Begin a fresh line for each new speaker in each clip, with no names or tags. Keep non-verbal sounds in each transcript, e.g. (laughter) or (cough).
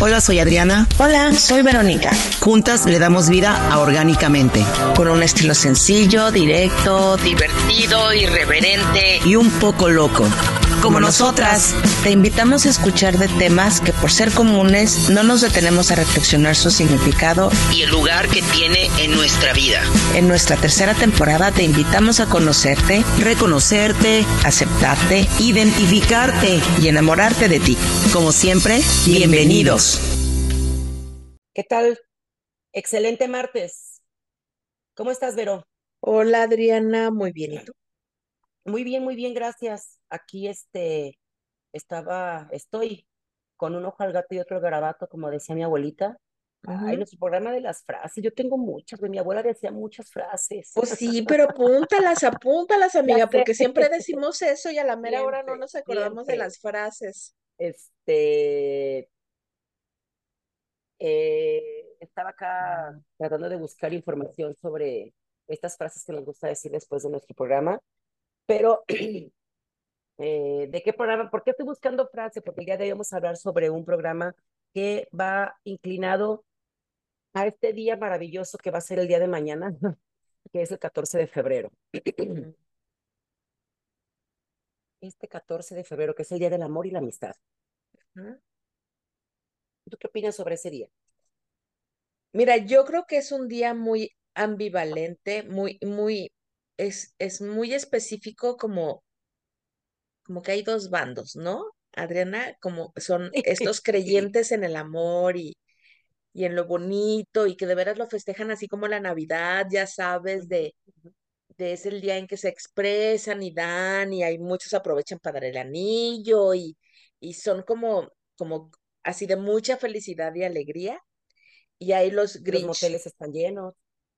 Hola, soy Adriana.
Hola, soy Verónica.
Juntas le damos vida a Orgánicamente.
Con un estilo sencillo, directo, divertido, irreverente
y un poco loco. Como nosotras.
Te invitamos a escuchar de temas que por ser comunes no nos detenemos a reflexionar su significado
y el lugar que tiene en nuestra vida.
En nuestra tercera temporada te invitamos a conocerte,
reconocerte,
aceptarte,
identificarte
y enamorarte de ti.
Como siempre, bienvenidos.
¿Qué tal? Excelente martes. ¿Cómo estás, Vero?
Hola, Adriana. Muy bien. ¿Y tú?
Muy bien, muy bien, gracias. Aquí este estaba, estoy con un ojo al gato y otro garabato, como decía mi abuelita. Ay, nuestro programa de las frases, yo tengo muchas, mi abuela decía muchas frases.
Pues sí, pero apúntalas, apúntalas, (laughs) amiga, porque siempre decimos eso y a la mera hora no nos acordamos de las frases.
Este, eh, estaba acá tratando de buscar información sobre estas frases que nos gusta decir después de nuestro programa, pero (clears throat) Eh, ¿De qué programa? ¿Por qué estoy buscando frase? Porque el día de hoy vamos a hablar sobre un programa que va inclinado a este día maravilloso que va a ser el día de mañana, (laughs) que es el 14 de febrero. Este 14 de febrero, que es el Día del Amor y la Amistad. ¿Tú qué opinas sobre ese día?
Mira, yo creo que es un día muy ambivalente, muy, muy, es, es muy específico como como que hay dos bandos, ¿no? Adriana, como son (laughs) estos creyentes en el amor y, y en lo bonito y que de veras lo festejan así como la Navidad, ya sabes, de, de es el día en que se expresan y dan y hay muchos aprovechan para dar el anillo y, y son como, como así de mucha felicidad y alegría. Y ahí los
Grinch. Los moteles están llenos.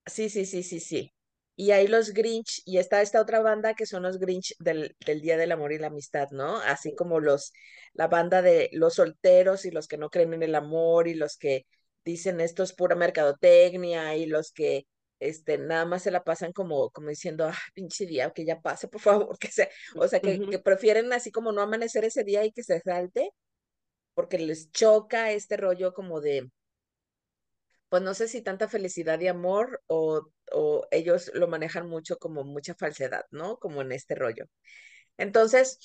Sí, sí, sí, sí, sí. Y hay los Grinch, y está esta otra banda que son los Grinch del, del Día del Amor y la Amistad, ¿no? Así como los, la banda de los solteros y los que no creen en el amor y los que dicen esto es pura mercadotecnia y los que este, nada más se la pasan como, como diciendo, ah, pinche día, que ya pase, por favor, (laughs) que sea, o sea, que, que prefieren así como no amanecer ese día y que se salte, porque les choca este rollo como de, pues no sé si tanta felicidad y amor o, o ellos lo manejan mucho como mucha falsedad, ¿no? Como en este rollo. Entonces,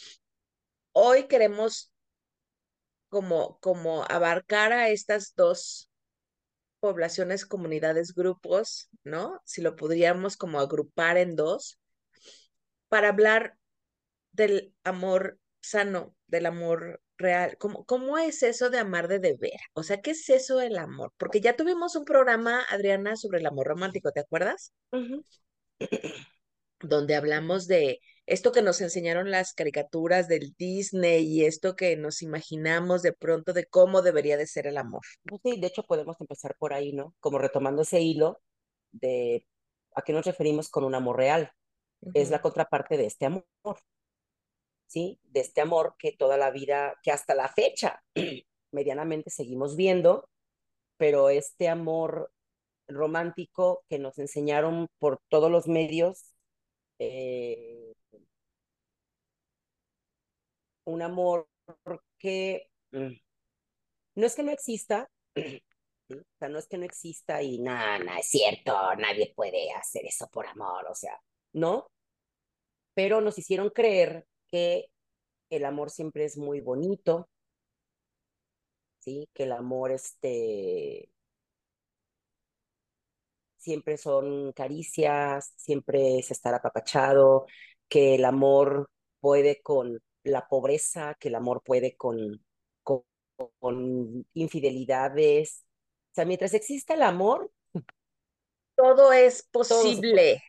hoy queremos como, como abarcar a estas dos poblaciones, comunidades, grupos, ¿no? Si lo podríamos como agrupar en dos, para hablar del amor sano, del amor real. ¿Cómo, ¿Cómo es eso de amar de deber? O sea, ¿qué es eso del amor? Porque ya tuvimos un programa, Adriana, sobre el amor romántico, ¿te acuerdas? (clears throat) Donde hablamos de esto que nos enseñaron las caricaturas del Disney y esto que nos imaginamos de pronto de cómo debería de ser el amor.
Pues sí, de hecho podemos empezar por ahí, ¿no? Como retomando ese hilo de a qué nos referimos con un amor real. Es la contraparte de este amor. De este amor que toda la vida, que hasta la fecha (clears throat) medianamente seguimos viendo, pero este amor romántico que nos enseñaron por todos los medios, eh, un amor que mm, no es que no exista, (clears throat) o sea, no es que no exista y nada, es cierto, nadie puede hacer eso por amor, o sea, no, pero nos hicieron creer que el amor siempre es muy bonito, ¿sí? Que el amor este, siempre son caricias, siempre es estar apapachado, que el amor puede con la pobreza, que el amor puede con, con, con infidelidades. O sea, mientras exista el amor,
todo es posible.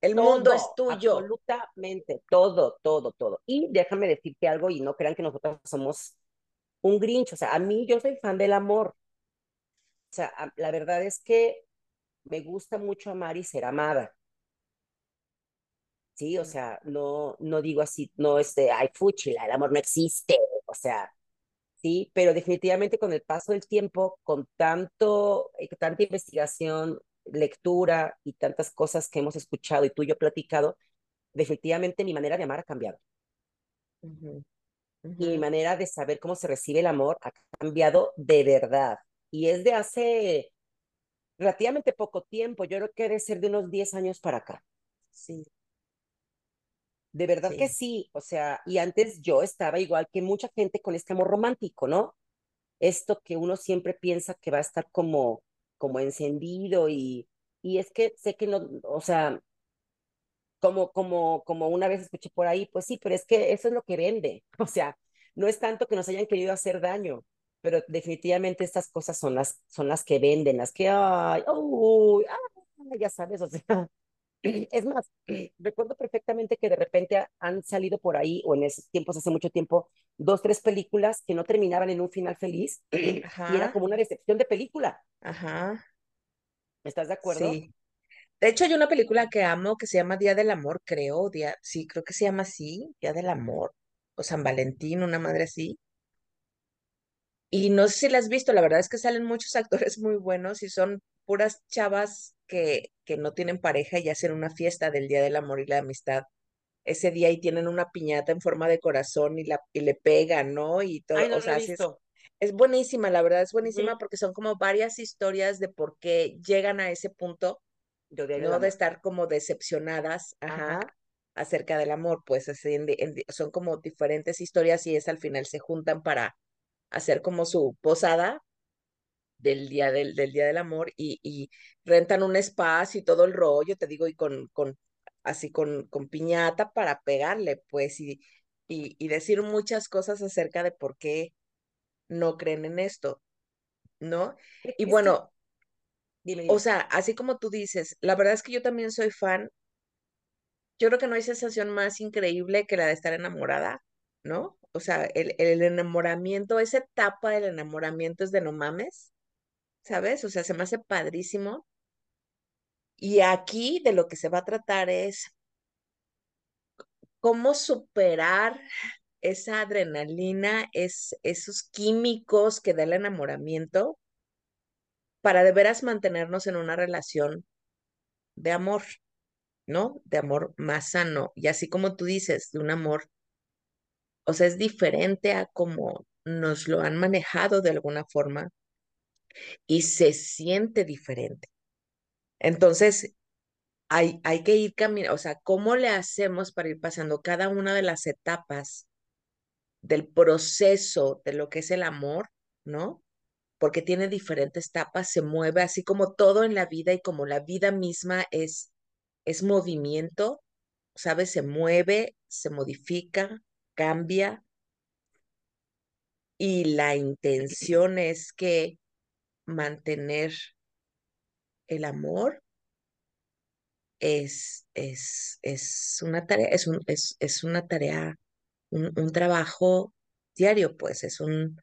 El mundo es tuyo.
Absolutamente, todo, todo, todo. Y déjame decirte algo y no crean que nosotros somos un grinch. O sea, a mí yo soy fan del amor. O sea, la verdad es que me gusta mucho amar y ser amada. Sí, o sea, no, no digo así, no es de, ay, fuchila, el amor no existe. O sea, sí, pero definitivamente con el paso del tiempo, con tanto, eh, tanta investigación, lectura y tantas cosas que hemos escuchado y tú y yo platicado, definitivamente mi manera de amar ha cambiado. y mi manera de saber cómo se recibe el amor ha cambiado de verdad. Y es de hace relativamente poco tiempo, yo creo que debe ser de unos 10 años para acá.
Sí.
De verdad que sí, o sea, y antes yo estaba igual que mucha gente con este amor romántico, ¿no? Esto que uno siempre piensa que va a estar como, como encendido y, y es que sé que no, o sea, como, como, como una vez escuché por ahí, pues sí, pero es que eso es lo que vende, (laughs) o sea, no es tanto que nos hayan querido hacer daño, pero definitivamente estas cosas son las, son las que venden, las que, ay, ay, ya sabes, (laughs) o sea, (clears throat) es más, (clears throat) recuerdo perfectamente que de repente han salido por ahí, o en esos tiempos, hace mucho tiempo, dos, tres películas que no terminaban en un final feliz
Ajá. (clears throat)
y era como una decepción de película.
Ajá.
¿Estás de acuerdo?
Sí. De hecho, hay una película que amo que se llama Día del Amor, creo. Día, sí, creo que se llama así, Día del Amor. O San Valentín, una madre así. Y no sé si la has visto, la verdad es que salen muchos (laughs) actores muy buenos y son puras chavas que, que no tienen pareja y hacen una fiesta del Día del Amor y la Amistad ese día y tienen una piñata en forma de corazón y, la, y le pegan, ¿no? Y todo,
Ay, no
o sea, es, buenísima, la verdad es buenísima porque son como varias historias de por qué llegan a ese punto,
Yo del
¿no? De estar como decepcionadas, ajá,
Ajá.
acerca del amor, pues así, en- en- son como diferentes historias y es al final se juntan para hacer como su posada del día del, del día del amor y, y rentan un espacio y todo el rollo, te digo, y con, con así con, con piñata para pegarle, pues, y, y, y decir muchas cosas acerca de por qué no creen en esto, ¿no? Y bueno,
dime,
o sea, así como tú dices, la verdad es que yo también soy fan, yo creo que no hay sensación más increíble que la de estar enamorada, ¿no? O sea, el, el enamoramiento, esa etapa del enamoramiento es de no mames, ¿sabes? O sea, se me hace padrísimo. Y aquí de lo que se va a tratar es cómo superar esa adrenalina, es, esos químicos que da el enamoramiento para de veras mantenernos en una relación de amor, ¿no? De amor más sano. Y así como tú dices, de un amor, o sea, es diferente a como nos lo han manejado de alguna forma y se siente diferente. Entonces, hay, hay que ir caminando, o sea, ¿cómo le hacemos para ir pasando cada una de las etapas del proceso de lo que es el amor, ¿no? Porque tiene diferentes etapas, se mueve así como todo en la vida y como la vida misma es, es movimiento, ¿sabes? Se mueve, se modifica, cambia y la intención es que mantener el amor es, es, es una tarea, es, un, es, es una tarea, un, un trabajo diario, pues es un,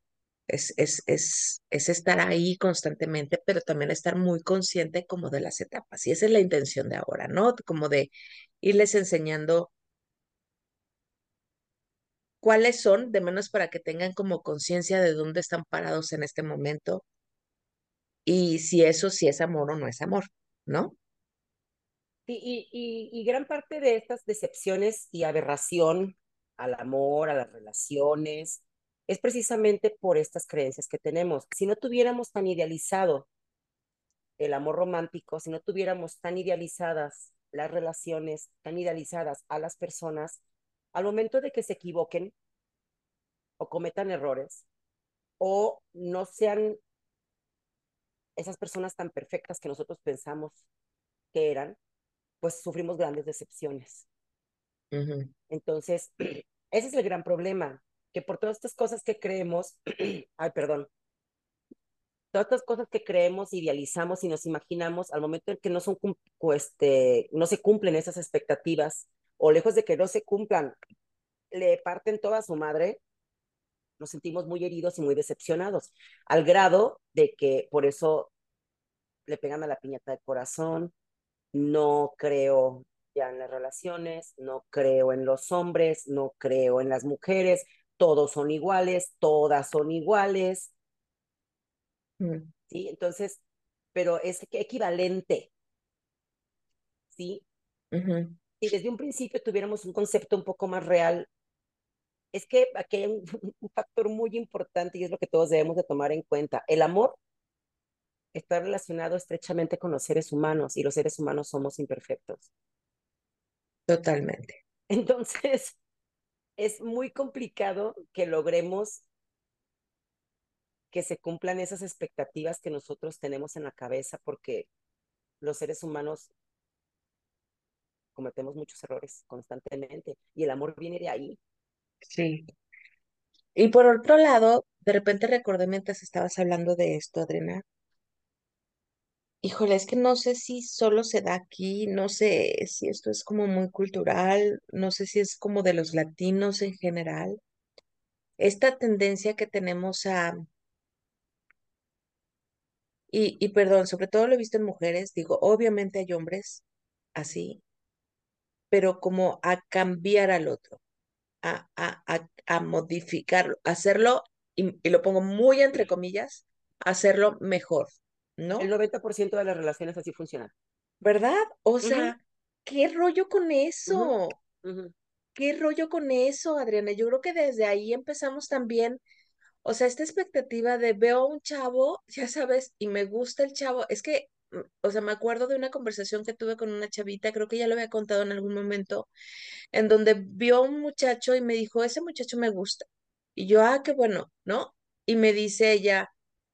es, es, es, es estar ahí constantemente, pero también estar muy consciente como de las etapas. Y esa es la intención de ahora, ¿no? Como de irles enseñando cuáles son, de menos para que tengan como conciencia de dónde están parados en este momento y si eso sí es amor o no es amor, ¿no?
Y, y, y, gran parte de estas decepciones y aberración al amor, a las relaciones, es precisamente por estas creencias que tenemos. Si no tuviéramos tan idealizado el amor romántico, si no tuviéramos tan idealizadas las relaciones, tan idealizadas a las personas, al momento de que se equivoquen o cometan errores o no sean esas personas tan perfectas que nosotros pensamos que eran, pues sufrimos grandes decepciones.
Uh -huh.
Entonces, (clears throat) ese es el gran problema, que por todas estas cosas que creemos, (clears throat) ay, perdón, todas estas cosas que creemos, idealizamos y nos imaginamos, al momento en que no, son, este, no se cumplen esas expectativas, o lejos de que no se cumplan, le parten toda a su madre, nos sentimos muy heridos y muy decepcionados, al grado de que por eso le pegan a la piñata del corazón, no creo ya en las relaciones, no creo en los hombres, no creo en las mujeres, todos son iguales, todas son iguales.
Mm.
¿Sí? Entonces, pero es equivalente. ¿Sí?
Uh -huh.
Si desde un principio tuviéramos un concepto un poco más real es que aquí hay un, (laughs) un, factor muy importante y es lo que todos debemos de tomar en cuenta. El amor está relacionado estrechamente con los seres humanos y los seres humanos somos imperfectos.
Totalmente. (laughs)
Entonces, es muy complicado que logremos que se cumplan esas expectativas que nosotros tenemos en la cabeza porque los seres humanos cometemos muchos errores constantemente y el amor viene de ahí.
Sí. Y por otro lado, de repente recordé mientras estabas hablando de esto, Adriana. Híjole, es que no sé si solo se da aquí, no sé si esto es como muy cultural, no sé si es como de los latinos en general. Esta tendencia que tenemos a, y, y perdón, sobre todo lo he visto en mujeres, digo, obviamente hay hombres así, pero como a cambiar al otro, a, a, a, a modificarlo, hacerlo, y, y, lo pongo muy entre comillas, hacerlo mejor, ¿no?
El 90% de las relaciones así funcionan.
¿Verdad? O sea, uh -huh. ¿qué rollo con eso?
Uh -huh.
¿Qué rollo con eso, Adriana? Yo creo que desde ahí empezamos también, o sea, esta expectativa de veo a un chavo, ya sabes, y me gusta el chavo, es que o sea, me acuerdo de una conversación que tuve con una chavita, creo que ya lo había contado en algún momento, en donde vio a un muchacho y me dijo, ese muchacho me gusta. Y yo, ah, qué bueno, ¿no? Y me dice ella,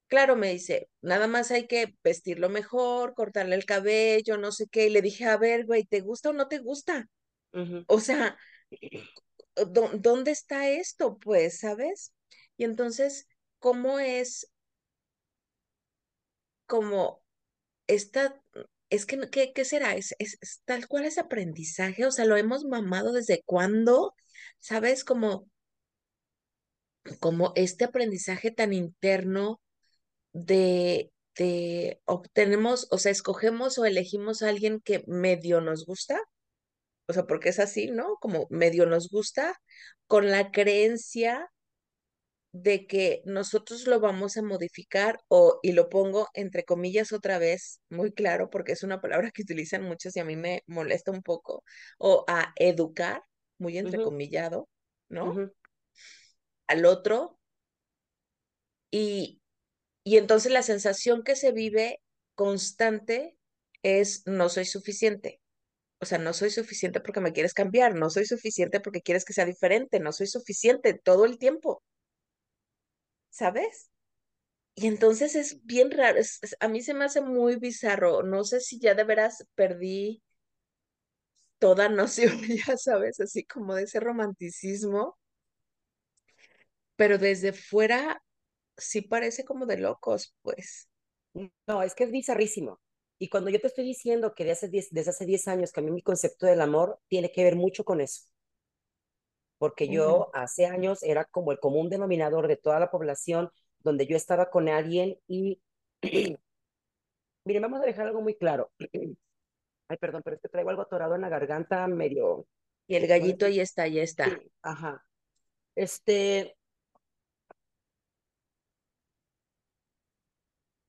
claro, me dice, nada más hay que vestirlo mejor, cortarle el cabello, no sé qué. Y le dije, a ver, güey, ¿te gusta o no te gusta?
Uh -huh.
O sea, (clears throat) ¿dónde está esto? Pues, ¿sabes? Y entonces, ¿cómo es como esta, es que, ¿qué, qué será? ¿Es, es, es, tal cual ese aprendizaje? O sea, lo hemos mamado desde cuándo, ¿sabes? Como, como este aprendizaje tan interno de, de obtenemos, o sea, escogemos o elegimos a alguien que medio nos gusta, o sea, porque es así, ¿no? Como medio nos gusta, con la creencia de que nosotros lo vamos a modificar o, y lo pongo entre comillas otra vez, muy claro, porque es una palabra que utilizan muchos y a mí me molesta un poco, o a educar, muy entrecomillado, uh -huh. ¿no? Uh -huh. Al otro. Y, y entonces la sensación que se vive constante es no soy suficiente. O sea, no soy suficiente porque me quieres cambiar, no soy suficiente porque quieres que sea diferente, no soy suficiente todo el tiempo. ¿Sabes? Y entonces es bien raro, es, es, a mí se me hace muy bizarro, no sé si ya de veras perdí toda (laughs) noción, ya sabes, así como de ese romanticismo, pero desde fuera sí parece como de locos, pues.
No, es que es bizarrísimo. Y cuando yo te estoy diciendo que desde hace 10, desde hace 10 años cambié mi concepto del amor, tiene que ver mucho con eso porque yo uh -huh. hace años era como el común denominador de toda la población, donde yo estaba con alguien y, (clears throat) miren, vamos a dejar algo muy claro. (clears throat) Ay, perdón, pero es que traigo algo atorado en la garganta, medio...
Y el gallito ahí está, ya está.
Sí, ajá. Este...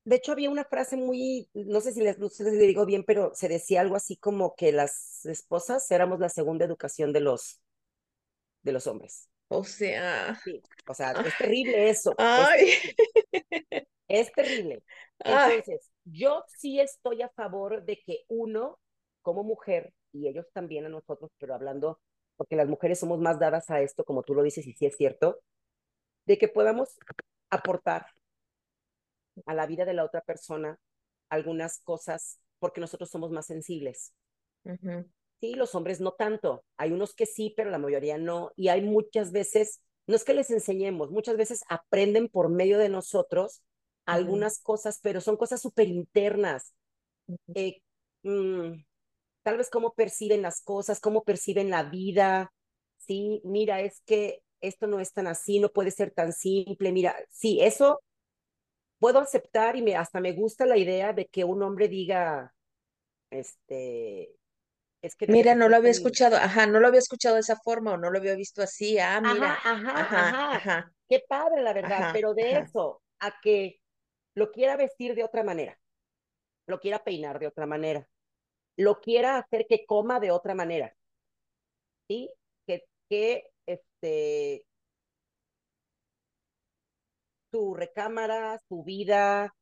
De hecho, había una frase muy, no sé si les, no sé si les digo bien, pero se decía algo así como que las esposas éramos la segunda educación de los, de los hombres.
O sea.
Sí, o sea, es terrible eso.
Ay. (laughs)
Es terrible. Es terrible. Entonces, Ay. yo sí estoy a favor de que uno, como mujer, y ellos también a nosotros, pero hablando, porque las mujeres somos más dadas a esto, como tú lo dices, y sí es cierto, de que podamos aportar a la vida de la otra persona algunas cosas porque nosotros somos más sensibles.
Uh -huh.
Sí, los hombres no tanto. Hay unos que sí, pero la mayoría no. Y hay muchas veces, no es que les enseñemos, muchas veces aprenden por medio de nosotros algunas uh -huh. cosas, pero son cosas súper internas. Uh -huh. eh, mmm, tal vez cómo perciben las cosas, cómo perciben la vida. Sí, mira, es que esto no es tan así, no puede ser tan simple. Mira, sí, eso puedo aceptar y me, hasta me gusta la idea de que un hombre diga, este,
es que mira, no lo había escuchado, ajá, no lo había escuchado de esa forma o no lo había visto así, ah, mira.
Ajá, ajá, ajá. Qué padre, la verdad, ajá, pero de eso a que lo quiera vestir de otra manera, lo quiera peinar de otra manera, lo quiera hacer que coma de otra manera, ¿sí? Que, que este, tu recámara, tu vida,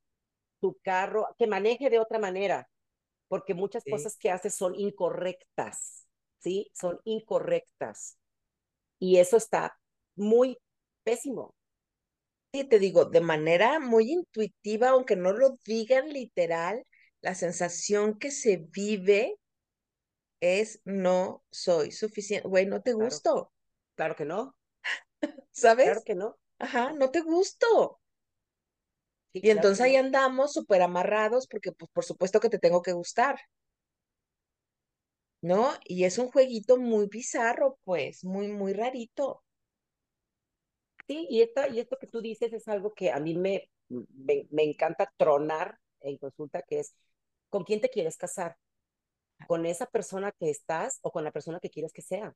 tu carro, que maneje de otra manera, porque muchas
Sí.
cosas que hace son incorrectas, ¿sí? Son incorrectas. Y eso está muy pésimo.
Sí, te digo, de manera muy intuitiva, aunque no lo digan literal, la sensación que se vive es no soy suficiente. Güey, no te
Claro.
gusto,
Claro que no, (laughs)
¿sabes?
claro que no.
Ajá, no te gusto.
Sí,
Y entonces ahí andamos súper amarrados porque pues por supuesto que te tengo que gustar, ¿no? Y es un jueguito muy bizarro, pues, muy, muy rarito.
Sí, y, esta, y esto que tú dices es algo que a mí me, me, me encanta tronar en consulta, que es, ¿con quién te quieres casar? ¿Con esa persona que estás o con la persona que quieres que sea?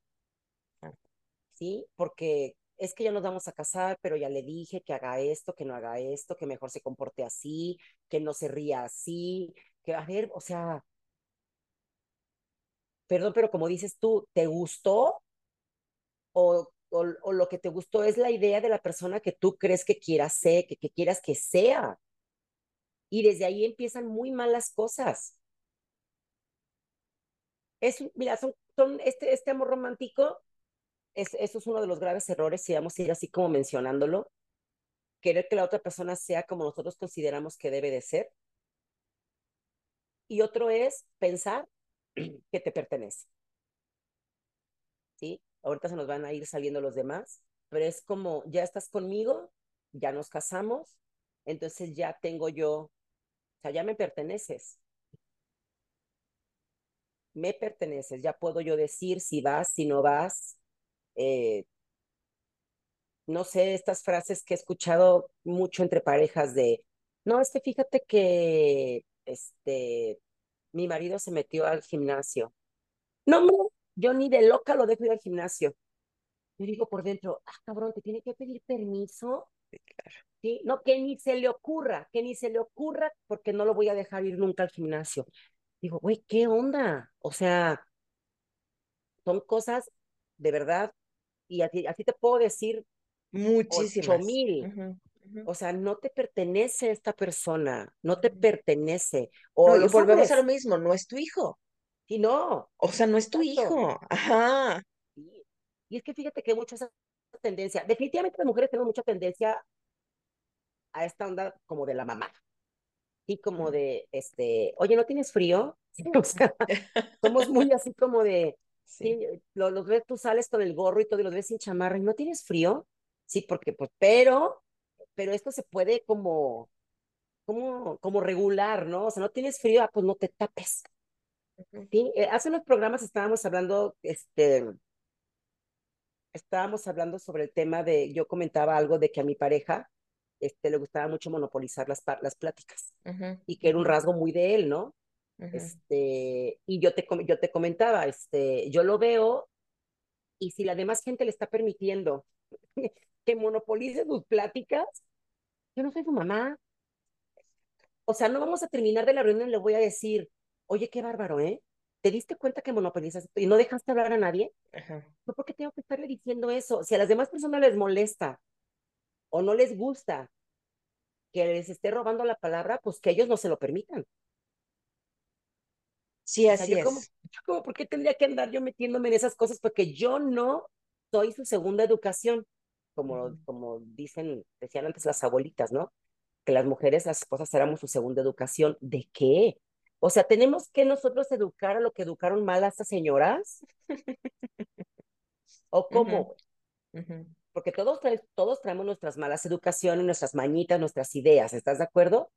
¿Sí? Porque es que ya nos vamos a casar, pero ya le dije que haga esto, que no haga esto, que mejor se comporte así, que no se ría así, que a ver, o sea, perdón, pero como dices tú, ¿te gustó? O, o, lo que te gustó es la idea de la persona que tú crees que quieras ser, que, que quieras que sea. Y desde ahí empiezan muy malas cosas. Es, mira, son, son este, este amor romántico, es, eso es uno de los graves errores, si vamos a ir así como mencionándolo, querer que la otra persona sea como nosotros consideramos que debe de ser. Y otro es pensar (clears throat) que te pertenece. ¿Sí? Ahorita se nos van a ir saliendo los demás, pero es como, ya estás conmigo, ya nos casamos, entonces ya tengo yo, o sea, ya me perteneces. Me perteneces, ya puedo yo decir si vas, si no vas. Eh, no sé, estas frases que he escuchado mucho entre parejas de, no, es que fíjate que este, mi marido se metió al gimnasio. No, no, yo ni de loca lo dejo ir al gimnasio. Yo digo por dentro, ah, cabrón, te tiene que pedir permiso.
Sí, claro.
¿Sí? No, que ni se le ocurra, que ni se le ocurra porque no lo voy a dejar ir nunca al gimnasio. Digo, güey, ¿qué onda? O sea, son cosas de verdad, y así, así te puedo decir ocho
Muchísimas.
mil. O sea, no te pertenece esta persona, no te pertenece. O
No, y volvemos a lo mismo, no es tu hijo.
y no,
O sea, no es tu
exacto.
hijo. Ajá.
Y es que fíjate que hay mucha esa tendencia. Definitivamente las mujeres tenemos mucha tendencia a esta onda como de la mamá. Y como
Ujú.
de, este, oye, ¿no tienes frío? (laughs) O (laughs) sea, somos muy así como de,
Sí.
sí, lo- los ves, tú sales con el gorro y todo y los ves sin chamarra y no tienes frío. Sí, porque pues, pero, pero esto se puede como, como, como regular, ¿no? O sea, no tienes frío, ah, pues no te tapes. Sí, eh, hace unos programas estábamos hablando, este, estábamos hablando sobre el tema de, yo comentaba algo de que a mi pareja, este, le gustaba mucho monopolizar las, las pláticas y que era un rasgo muy de él, ¿no? Este, y yo te, yo te comentaba, este, yo lo veo y si la demás gente le está permitiendo (laughs) que monopolice sus pláticas, yo no soy su mamá. O sea, no vamos a terminar de la reunión y le voy a decir, oye, qué bárbaro, ¿eh? ¿Te diste cuenta que monopolizas y no dejaste hablar a nadie?
Ajá.
¿Yo por qué tengo que estarle diciendo eso? Si a las demás personas les molesta o no les gusta que les esté robando la palabra, pues que ellos no se lo permitan.
Sí,
O sea,
así
yo como,
es.
yo como, ¿por qué tendría que andar yo metiéndome en esas cosas? Porque yo no soy su segunda educación, como, como dicen, decían antes las abuelitas, ¿no? Que las mujeres, las esposas, éramos su segunda educación. ¿De qué? O sea, ¿tenemos que nosotros educar a lo que educaron mal a estas señoras? (laughs) ¿O cómo? Porque todos, trae- todos traemos nuestras malas educaciones, nuestras mañitas, nuestras ideas, ¿estás de acuerdo?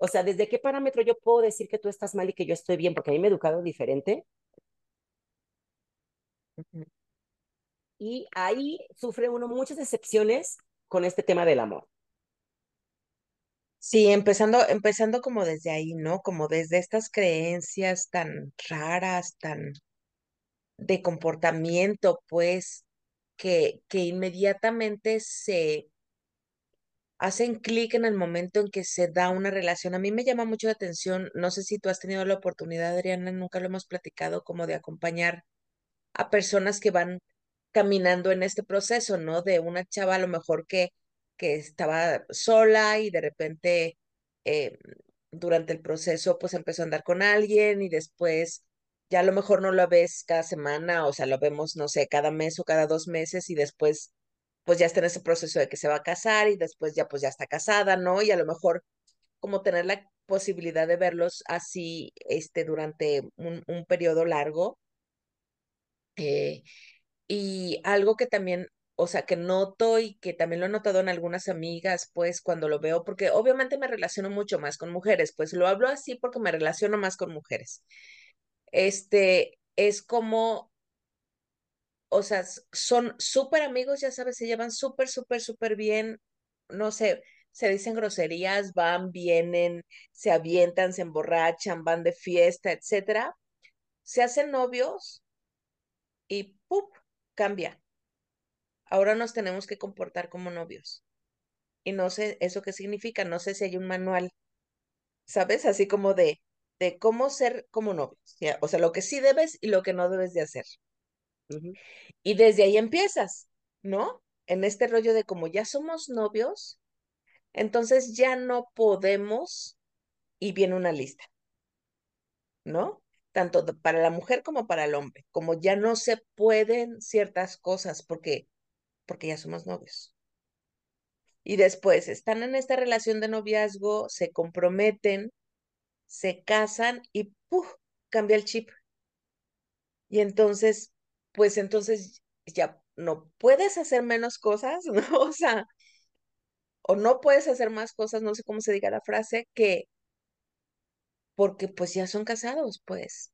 O sea, ¿desde qué parámetro yo puedo decir que tú estás mal y que yo estoy bien? Porque a mí me he educado diferente. Y ahí sufre uno muchas decepciones con este tema del amor.
Sí, empezando, empezando como desde ahí, ¿no? Como desde estas creencias tan raras, tan de comportamiento, pues, que, que inmediatamente se hacen clic en el momento en que se da una relación. A mí me llama mucho la atención, no sé si tú has tenido la oportunidad, Adriana, nunca lo hemos platicado, como de acompañar a personas que van caminando en este proceso, ¿no? De una chava a lo mejor que que estaba sola y de repente eh, durante el proceso pues empezó a andar con alguien y después ya a lo mejor no lo ves cada semana, o sea, lo vemos, no sé, cada mes o cada dos meses y después pues ya está en ese proceso de que se va a casar y después ya pues ya está casada, ¿no? Y a lo mejor como tener la posibilidad de verlos así este, durante un, periodo largo. Eh, y algo que también, o sea, que noto y que también lo he notado en algunas amigas, pues cuando lo veo, porque obviamente me relaciono mucho más con mujeres, pues lo hablo así porque me relaciono más con mujeres. Este, es como, o sea, son súper amigos, ya sabes, se llevan súper, súper, súper bien, no sé, se dicen groserías, van, vienen, se avientan, se emborrachan, van de fiesta, etcétera. Se hacen novios y ¡pum! cambia. Ahora nos tenemos que comportar como novios. Y no sé eso qué significa, no sé si hay un manual, ¿sabes? Así como de, de cómo ser como novios. O sea, lo que sí debes y lo que no debes de hacer. Y desde ahí empiezas, ¿no? En este rollo de como ya somos novios, entonces ya no podemos, y viene una lista, ¿no? Tanto para la mujer como para el hombre, como ya no se pueden ciertas cosas porque, porque ya somos novios. Y después están en esta relación de noviazgo, se comprometen, se casan y ¡puf! cambia el chip. Y entonces, pues entonces ya no puedes hacer menos cosas, (laughs) ¿no? O sea, o no puedes hacer más cosas, no sé cómo se diga la frase, que porque pues ya son casados, pues,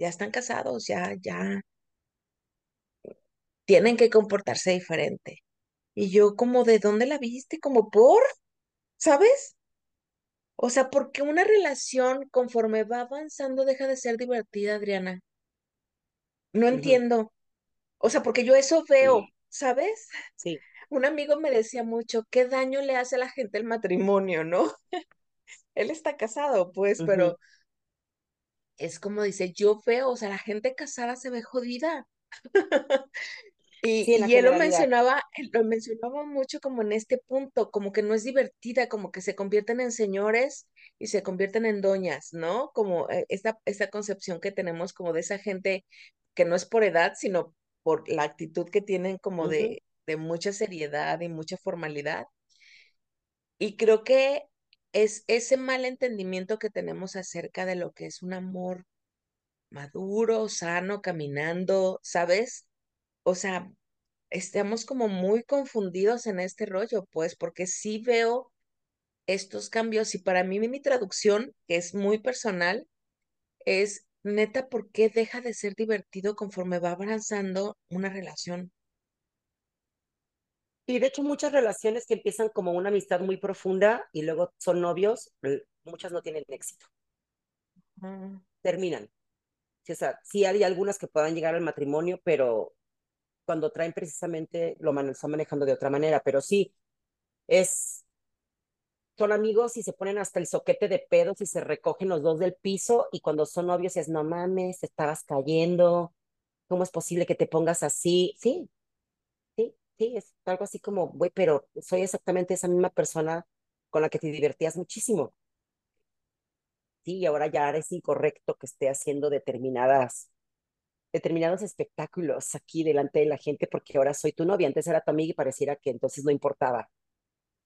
ya están casados, ya, ya tienen que comportarse diferente. Y yo como, ¿de dónde la viste? Como por, ¿sabes? O sea, porque una relación conforme va avanzando deja de ser divertida, Adriana. No entiendo. O sea, porque yo eso veo, ¿sabes?
Sí.
Un amigo me decía mucho, ¿qué daño le hace a la gente el matrimonio, no? (laughs) Él está casado, pues, pero es como dice, yo veo, o sea, la gente casada se ve jodida. (laughs) y, y él lo mencionaba, lo mencionaba mucho como en este punto, como que no es divertida, como que se convierten en señores y se convierten en doñas, ¿no? Como eh, esta, esta concepción que tenemos como de esa gente que no es por edad, sino por la actitud que tienen como de, de mucha seriedad y mucha formalidad. Y creo que es ese mal entendimiento que tenemos acerca de lo que es un amor maduro, sano, caminando, ¿sabes? O sea, estamos como muy confundidos en este rollo, pues, porque sí veo estos cambios y para mí mi traducción, que es muy personal, es neta, ¿por qué deja de ser divertido conforme va avanzando una relación?
Y de hecho muchas relaciones que empiezan como una amistad muy profunda y luego son novios, muchas no tienen éxito. Terminan. o sea, sí hay algunas que puedan llegar al matrimonio, pero cuando traen precisamente lo están manejando de otra manera, pero sí, es, son amigos y se ponen hasta el soquete de pedos y se recogen los dos del piso y cuando son novios es, no mames, te estabas cayendo, ¿cómo es posible que te pongas así? Sí, sí, es algo así como, güey, pero soy exactamente esa misma persona con la que te divertías muchísimo. Sí, y ahora ya es incorrecto que esté haciendo determinadas, determinados espectáculos aquí delante de la gente porque ahora soy tu novia. Antes era tu amiga y pareciera que entonces no importaba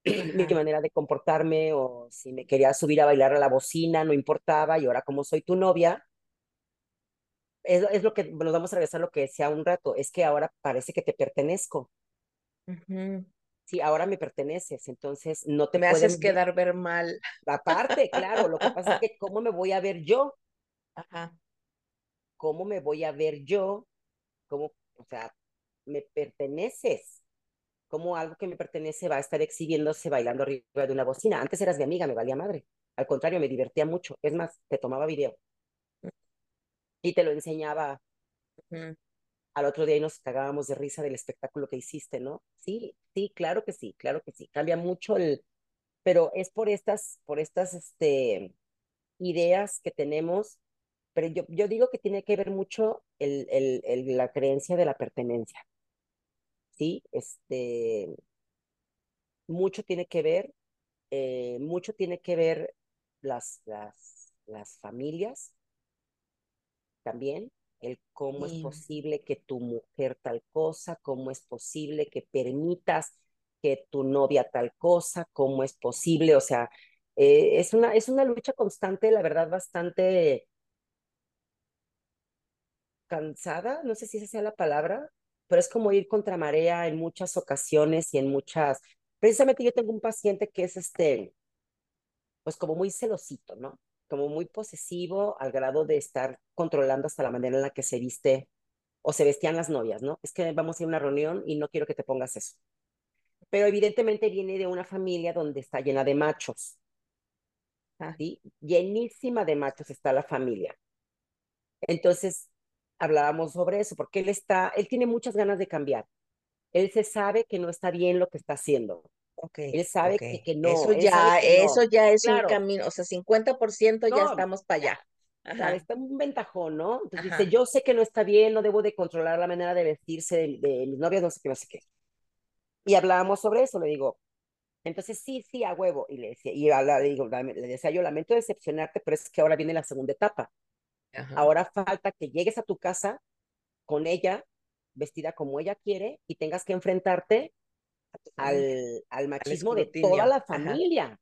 mi manera de comportarme o si me quería subir a bailar a la bocina, no importaba. Y ahora como soy tu novia, es, es lo que nos vamos a regresar a lo que decía un rato, es que ahora parece que te pertenezco. Sí, ahora me perteneces, entonces no te
Me haces quedar ver mal.
Aparte, claro, lo que pasa es (laughs) que cómo me voy a ver yo.
Ajá.
¿Cómo me voy a ver yo? ¿Cómo, o sea, me perteneces? ¿Cómo algo que me pertenece va a estar exhibiéndose bailando arriba de una bocina? Antes eras mi amiga, me valía madre. Al contrario, me divertía mucho. Es más, te tomaba video. Mm. Y te lo enseñaba al otro día y nos cagábamos de risa del espectáculo que hiciste, ¿no? Sí, sí, claro que sí, claro que sí. Cambia mucho el, pero es por estas, por estas, este, ideas que tenemos, pero yo, yo digo que tiene que ver mucho el, el, el, la creencia de la pertenencia. Sí, este, mucho tiene que ver, eh, mucho tiene que ver las, las, las familias también, el cómo es posible que tu mujer tal cosa, cómo es posible que permitas que tu novia tal cosa, cómo es posible, o sea, eh, es, una, es una lucha constante, la verdad, bastante cansada, no sé si esa sea la palabra, pero es como ir contra marea en muchas ocasiones y en muchas, precisamente yo tengo un paciente que es este, pues como muy celosito, ¿no? Como muy posesivo al grado de estar controlando hasta la manera en la que se viste o se vestían las novias, ¿no? Es que vamos a ir a una reunión y no quiero que te pongas eso. Pero evidentemente viene de una familia donde está llena de machos. ¿sí? Llenísima de machos está la familia. Entonces, hablábamos sobre eso, porque él está, él tiene muchas ganas de cambiar. Él se sabe que no está bien lo que está haciendo.
Okay,
él sabe que, que, no.
Eso ya, eso ya es un camino, o sea, 50% ya estamos para allá.
Ajá. está un ventajón, ¿no? Entonces dice, yo sé que no está bien, no debo de controlar la manera de vestirse de, de mis novias, no sé qué, no sé qué. Y hablábamos sobre eso, le digo, entonces sí, sí, a huevo. Y le decía, y le, digo, le decía yo, lamento decepcionarte, pero es que ahora viene la segunda etapa. Ahora falta que llegues a tu casa con ella, vestida como ella quiere, y tengas que enfrentarte al, al machismo de toda la familia.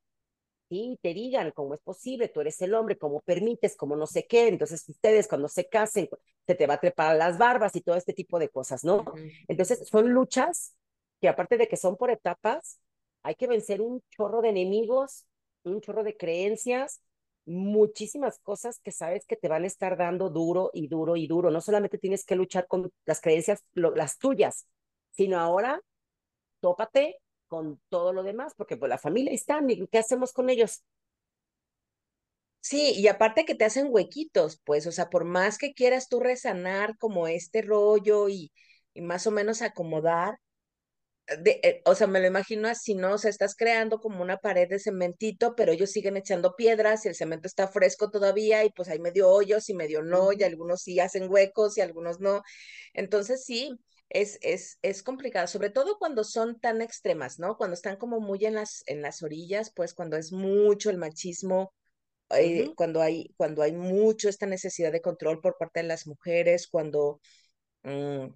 Y te digan cómo es posible, tú eres el hombre, cómo permites, cómo no sé qué. Entonces, ustedes cuando se casen, se te va a trepar las barbas y todo este tipo de cosas, ¿no? Entonces, son luchas que aparte de que son por etapas, hay que vencer un chorro de enemigos, un chorro de creencias, muchísimas cosas que sabes que te van a estar dando duro y duro y duro. No solamente tienes que luchar con las creencias, las tuyas, sino ahora tópate con todo lo demás, porque pues la familia está, ¿y qué hacemos con ellos?
Sí, y aparte que te hacen huequitos, pues, o sea, por más que quieras tú resanar como este rollo y, y más o menos acomodar, de, eh, o sea, me lo imagino así, ¿no? O sea, estás creando como una pared de cementito, pero ellos siguen echando piedras y el cemento está fresco todavía y pues hay medio hoyos y medio no, y algunos sí hacen huecos y algunos no. Entonces sí, es, es, es complicado, sobre todo cuando son tan extremas, ¿no? Cuando están como muy en las, en las orillas, pues cuando es mucho el machismo, eh, cuando, hay, cuando hay mucho esta necesidad de control por parte de las mujeres, cuando... Mm,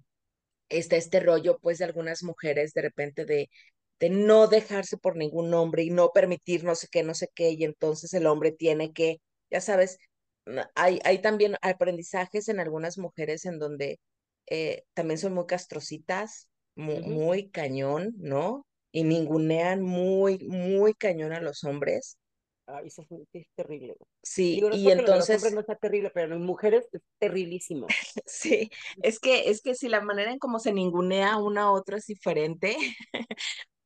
está este rollo, pues, de algunas mujeres de repente de, de no dejarse por ningún hombre y no permitir no sé qué, no sé qué, y entonces el hombre tiene que, ya sabes, hay, hay también aprendizajes en algunas mujeres en donde eh, también son muy castrocitas, muy, muy cañón, ¿no? Y ningunean muy, muy cañón a los hombres.
Ay, eso es, terrible.
Sí, y entonces...
Los hombres no está terrible, pero en mujeres es terriblísimo. (laughs)
sí, es que, es que si la manera en cómo se ningunea una a otra es diferente, (laughs)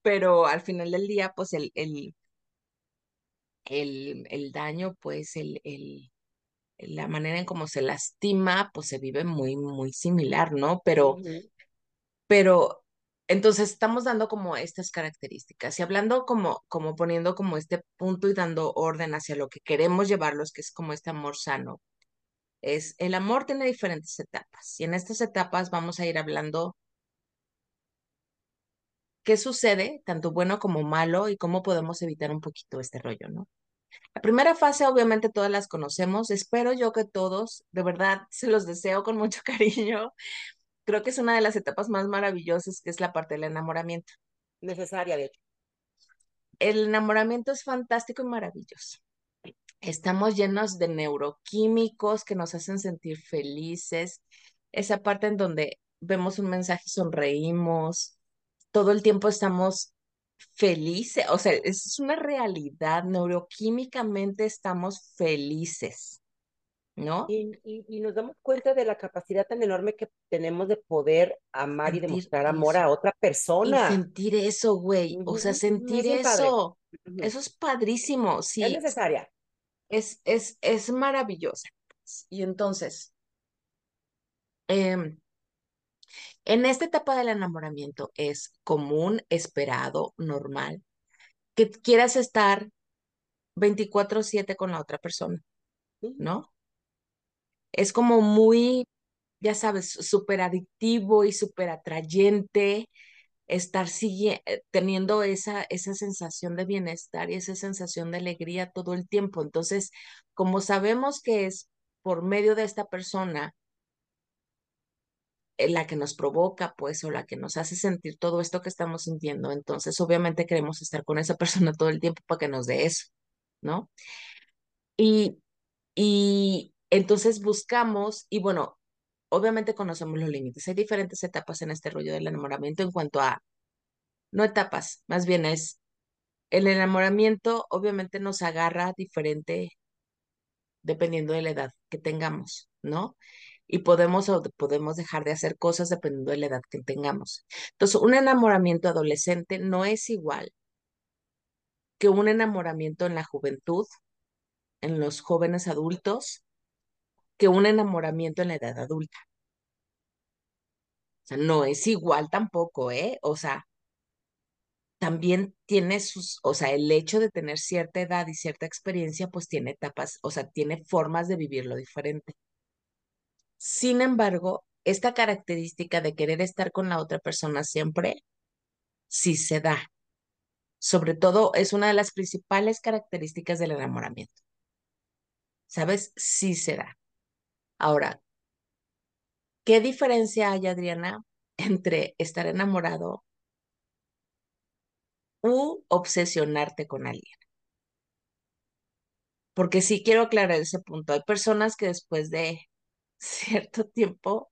pero al final del día, pues el, el, el, el daño, pues el, el, la manera en cómo se lastima, pues se vive muy, muy similar, ¿no? Pero, pero entonces estamos dando como estas características y hablando como, como poniendo como este punto y dando orden hacia lo que queremos llevarlos, que es como este amor sano. Es, el amor tiene diferentes etapas y en estas etapas vamos a ir hablando qué sucede, tanto bueno como malo, y cómo podemos evitar un poquito este rollo, ¿no? La primera fase, obviamente, todas las conocemos. Espero yo que todos, de verdad, se los deseo con mucho (laughs) cariño, creo que es una de las etapas más maravillosas, que es la parte del enamoramiento.
Necesaria, de hecho.
El enamoramiento es fantástico y maravilloso. Estamos llenos de neuroquímicos que nos hacen sentir felices. Esa parte en donde vemos un mensaje y sonreímos. Todo el tiempo estamos felices. O sea, es una realidad. Neuroquímicamente estamos felices. ¿No?
Y, y, nos damos cuenta de la capacidad tan enorme que tenemos de poder amar y demostrar amor a otra persona.
Y sentir eso, güey. O sea, sentir eso. Eso es padrísimo. Sí.
Es necesaria.
Es, es, es maravillosa. Y entonces, em, en esta etapa del enamoramiento es común, esperado, normal, que quieras estar 24/7 con la otra persona, ¿no? Es como muy, ya sabes, súper adictivo y súper atrayente. estar eh, teniendo esa, esa sensación de bienestar y esa sensación de alegría todo el tiempo. Entonces, como sabemos que es por medio de esta persona eh, la que nos provoca, pues, o la que nos hace sentir todo esto que estamos sintiendo, entonces obviamente queremos estar con esa (laughs) persona todo el tiempo para que nos dé eso, ¿no? Y, y entonces buscamos, y bueno, obviamente conocemos los límites. Hay diferentes etapas en este rollo del enamoramiento en cuanto a, no etapas, más bien es, el enamoramiento obviamente nos agarra diferente dependiendo de la edad que tengamos, ¿no? Y podemos o podemos dejar de hacer cosas dependiendo de la edad que tengamos. Entonces, un enamoramiento adolescente no es igual que un enamoramiento en la juventud, en los jóvenes adultos, que un enamoramiento en la edad adulta. O sea, no es igual tampoco, ¿eh? O sea, también tiene sus, o sea, el hecho de tener cierta edad y cierta experiencia, pues tiene etapas, o sea, tiene formas de vivirlo diferente. Sin embargo, esta característica de querer estar con la otra persona siempre, sí se da. Sobre todo, es una de las principales características del enamoramiento. ¿Sabes? Sí se da. Ahora, ¿qué diferencia hay, Adriana, (laughs) entre estar enamorado u obsesionarte con alguien? Porque sí quiero aclarar ese punto. Hay personas que después de (laughs) cierto tiempo,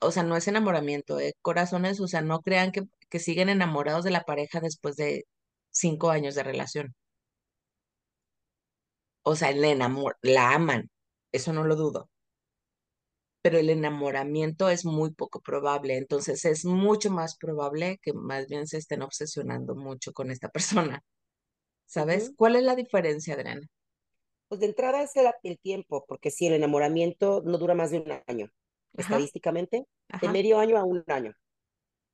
o sea, no es enamoramiento, de corazones, o sea, no crean que, que siguen enamorados de la pareja después de cinco años de relación. O sea, le enamor la aman, eso no lo dudo. Pero el enamoramiento es muy poco probable, entonces es mucho más probable que más bien se estén obsesionando mucho con esta persona. ¿Sabes? ¿Cuál es la diferencia, Adriana?
Pues de entrada es el, tiempo, porque si el enamoramiento no dura más de un año, estadísticamente, de medio año a un año.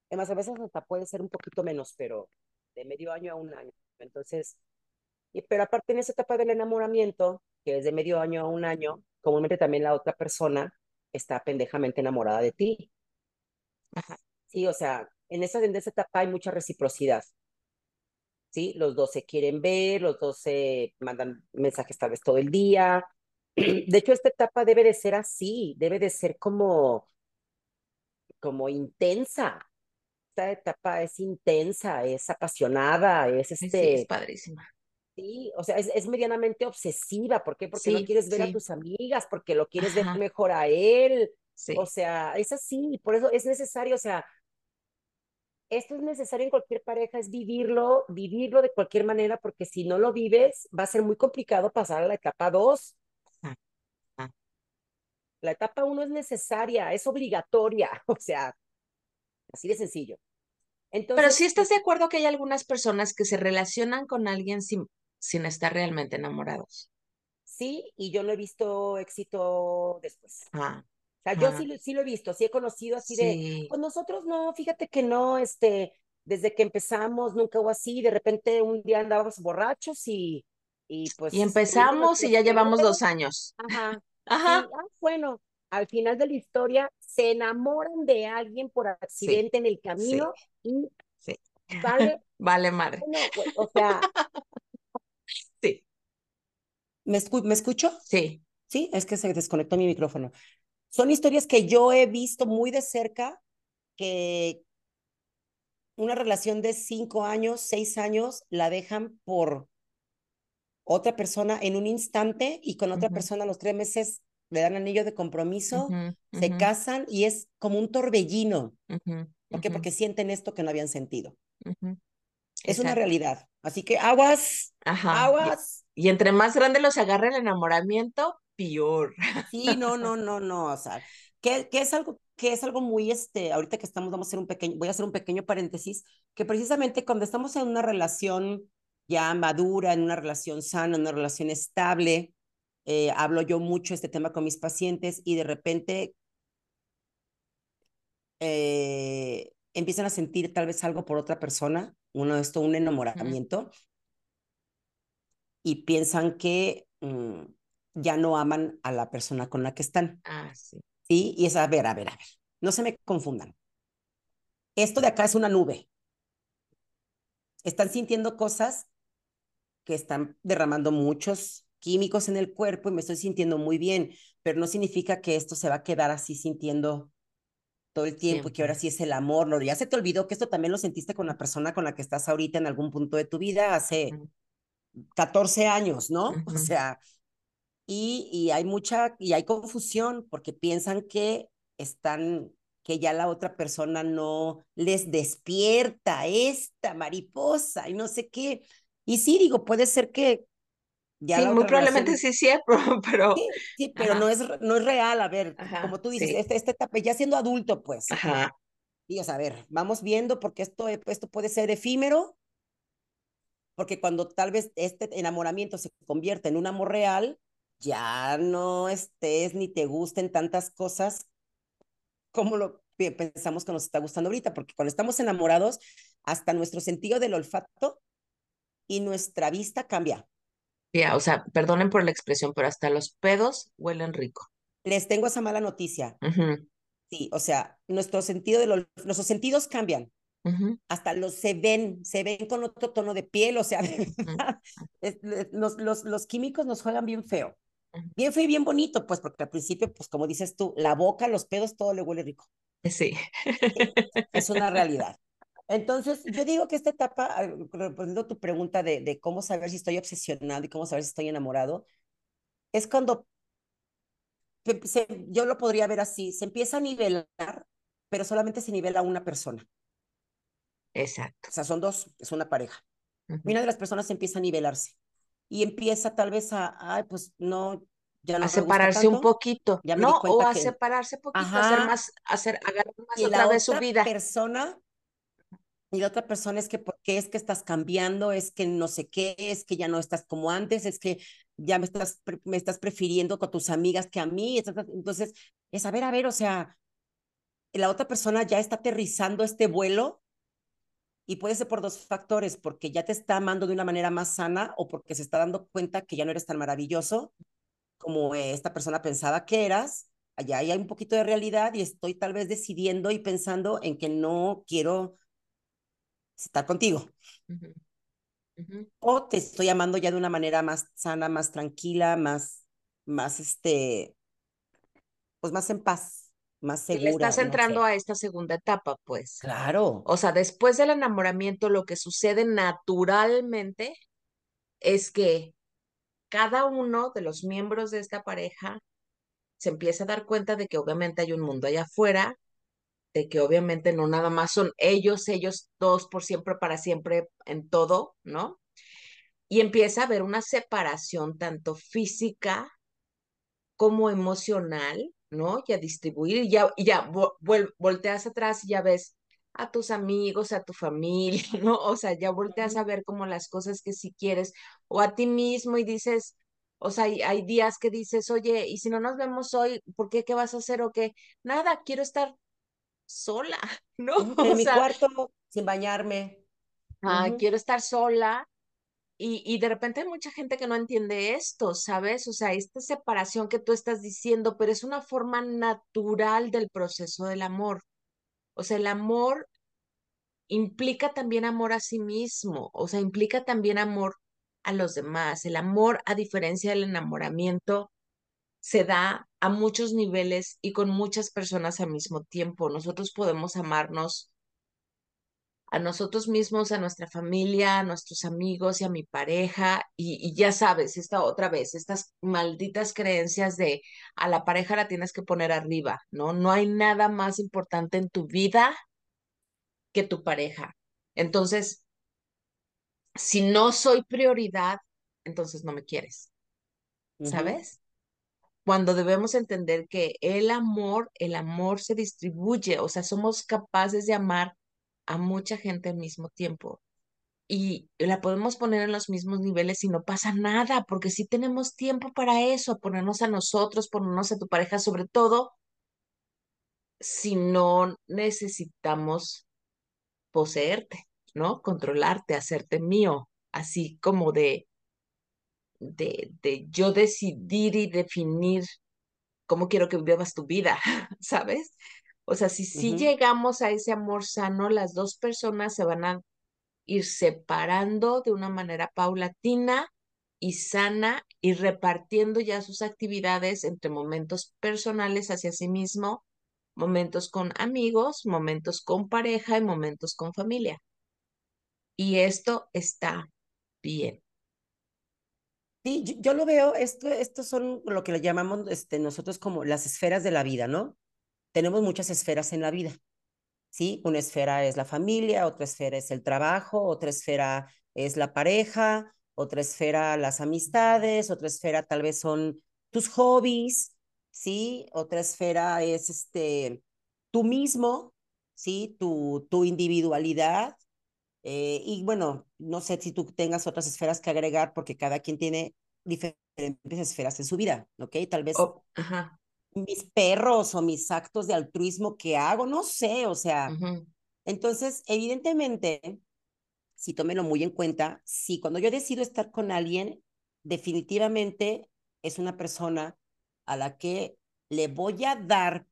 Además, a veces hasta puede ser un poquito menos, pero de medio año a un año. Entonces, y, pero aparte en esa etapa del enamoramiento, que es de medio año a un año, comúnmente también la otra persona está pendejamente enamorada de ti. Ajá. Sí, o sea, en esa, en esa etapa hay mucha reciprocidad. ¿sí? Los dos se quieren ver, los dos se mandan mensajes tal vez todo el día. (clears throat) De hecho, esta etapa debe de ser así, debe de ser como, como intensa. Esta etapa es intensa, es apasionada, es este...
Sí, es padrísima.
Sí, o sea, es, es medianamente obsesiva. ¿Por qué? Porque no quieres ver a tus amigas, porque lo quieres ver mejor a él. O sea, es así, por eso es necesario, o sea, esto es necesario en cualquier pareja, es vivirlo, vivirlo de cualquier manera, porque si no lo vives, va a ser muy complicado pasar a la etapa 2. La etapa 1 es necesaria, es obligatoria, (laughs) o sea, así de sencillo.
Entonces, Pero si estás de acuerdo que hay algunas personas que se relacionan con alguien sin, sin estar realmente enamorados.
Sí, y yo no he visto éxito después. Ah, o sea, yo sí, sí lo he visto, sí he conocido así de, pues nosotros no, fíjate que no, este, desde que empezamos nunca hubo así, de repente un día andábamos borrachos y, y pues...
Y empezamos y ya llevamos dos años.
Ajá. (laughs) Ajá. Ah, bueno, al final de la historia se enamoran de alguien por accidente en el camino y
sí.
vale. (laughs)
vale madre.
Pues, o sea. (laughs) ¿Me, ¿Me escucho?
Sí.
Sí, es que se desconectó mi micrófono. Son historias que yo he visto muy de cerca, que una relación de cinco años, seis años, la dejan por otra persona en un instante y con otra persona a los tres meses le dan anillo de compromiso, se casan y es como un torbellino. ¿Por qué? Porque sienten esto que no habían sentido. Es una realidad. Así que aguas, aguas.
Y, y, entre más grande los agarra el enamoramiento, peor.
Sí, no, no, (laughs) no, no, o sea, que, que, es algo que es algo muy este, ahorita que estamos vamos a hacer un pequeño voy a hacer un pequeño paréntesis, que precisamente cuando estamos en una relación ya madura, en una relación sana, en una relación estable, eh, hablo yo mucho este tema con mis pacientes y de repente eh, empiezan a sentir tal vez algo por otra persona, uno esto, un enamoramiento, y piensan que mm, ya no aman a la persona con la que están.
Ah, sí.
Sí, y es a ver, a ver, a ver, no se me confundan. esto de acá es una nube. Están sintiendo cosas que están derramando muchos químicos en el cuerpo y me estoy sintiendo muy bien, pero no significa que esto se va a quedar así sintiendo todo el tiempo y que ahora sí es el amor. Lo, ya se te olvidó que esto también lo sentiste con la persona con la que estás ahorita en algún punto de tu vida hace 14 años, ¿no? (laughs) O sea, y, y hay mucha, y hay confusión porque piensan que están, que ya la otra persona no les despierta esta mariposa y no sé qué. Y sí, digo, puede ser que
ya sí, muy probablemente sí, sí, (laughs) pero...
Sí, sí pero no es, no es real, a ver, como tú dices, este, este etapa, ya siendo adulto, pues.
Ajá.
A ver, vamos viendo porque esto, esto puede ser efímero, porque cuando tal vez este enamoramiento se convierte en un amor real, ya no estés ni te gusten tantas cosas como lo pensamos que nos está gustando ahorita, porque cuando estamos enamorados, hasta nuestro sentido del olfato y nuestra vista cambia.
O sea, perdonen por la expresión, pero hasta los pedos huelen rico.
Les tengo esa mala noticia. Sí, o sea, nuestro sentido de los, nuestros sentidos cambian. Hasta los se ven, se ven con otro tono de piel, o sea, los, los, los químicos nos juegan bien feo. Bien feo y bien bonito, pues, porque al principio, pues, como dices tú, la boca, los pedos, todo le huele rico.
Sí.
Es una realidad. Entonces, yo digo que esta etapa, respondiendo tu pregunta de, de cómo saber si estoy obsesionado y cómo saber si estoy enamorado, es cuando yo lo podría ver así, se empieza a nivelar, pero solamente se nivela una persona.
Exacto.
O sea, son dos, es una pareja. Una de las personas empieza a nivelarse y empieza tal vez a, ay, pues no, ya no
a separarse un poquito, ¿no? O a separarse un poquito, a hacer más, hacer, agarrar más y otra vez su vida.
persona y la otra persona es que, ¿por qué es que estás cambiando? Es que no sé qué, es que ya no estás como antes, es que ya me estás, me estás prefiriendo con tus amigas que a mí. Entonces, es a ver, a ver, o sea, la otra persona ya está aterrizando este vuelo y puede ser por dos factores, porque ya te está amando de una manera más sana o porque se está dando cuenta que ya no eres tan maravilloso como esta persona pensaba que eras. Allá hay un poquito de realidad y estoy tal vez decidiendo y pensando en que no quiero estar contigo. O te estoy amando ya de una manera más sana, más tranquila, más, más este, pues más en paz, más segura.
Y le estás entrando a esta segunda etapa, pues.
Claro.
O sea, después del enamoramiento, lo que sucede naturalmente es que cada uno de los miembros de esta pareja se empieza a dar cuenta de que obviamente hay un mundo allá afuera de que obviamente no nada más son ellos, ellos todos por siempre, para siempre, en todo, ¿no? Y empieza a haber una separación tanto física como emocional, ¿no? Y a distribuir, y ya, y ya volteas atrás y ya ves a tus amigos, a tu familia, (laughs) ¿no? O sea, ya volteas a ver como las cosas que si quieres, o a ti mismo y dices, o sea, hay, hay, días que dices, oye, y si no nos vemos hoy, ¿por qué? ¿Qué vas a hacer o qué? Nada, quiero estar sola, (laughs) ¿no?
En mi cuarto, sin bañarme.
Ah, quiero estar sola. Y, y de repente hay mucha gente que no entiende esto, ¿sabes? O sea, esta separación que tú estás diciendo, pero es una forma natural del proceso del amor. O sea, el amor implica también amor a sí mismo, o sea, implica también amor a los demás. El amor, a diferencia del enamoramiento, se da a muchos niveles y con muchas personas al mismo tiempo. Nosotros podemos amarnos a nosotros mismos, a nuestra familia, a nuestros amigos y a mi pareja. Y, ya sabes, esta otra vez, estas malditas creencias de a la pareja la tienes que poner arriba, ¿no? No hay nada más importante en tu vida que tu pareja. Entonces, si no soy prioridad, entonces no me quieres. ¿Sabes? Cuando debemos entender que el amor, el amor se distribuye, o sea, somos capaces de amar a mucha gente al mismo tiempo. Y la podemos poner en los mismos niveles y no pasa nada, porque si tenemos tiempo para eso, ponernos a nosotros, ponernos a tu pareja, sobre todo si no necesitamos poseerte, ¿no? Controlarte, hacerte mío, así como de, de, de yo decidir y definir cómo quiero que vivas tu vida, (laughs) ¿sabes? O sea, si llegamos a ese amor sano, las dos personas se van a ir separando de una manera paulatina y sana y repartiendo ya sus actividades entre momentos personales hacia sí mismo, momentos con amigos, momentos con pareja y momentos con familia. Y esto está bien.
Sí, yo, lo veo, esto, estos son lo que llamamos este, nosotros como las esferas de la vida, ¿no? Tenemos muchas esferas en la vida, ¿sí? Una esfera es la familia, otra esfera es el trabajo, otra esfera es la pareja, otra esfera las amistades, otra esfera tal vez son tus hobbies, ¿sí? Otra esfera es este, tú mismo, ¿sí? Tu, tu individualidad, eh, y bueno, no sé si tú tengas otras esferas que agregar porque cada quien tiene diferentes esferas en su vida, ¿ok? Tal vez
Oh, ajá,
mis perros o mis actos de altruismo que hago, no sé, o sea, entonces, evidentemente, si tómelo muy en cuenta, si cuando yo decido estar con alguien, definitivamente es una persona a la que le voy a dar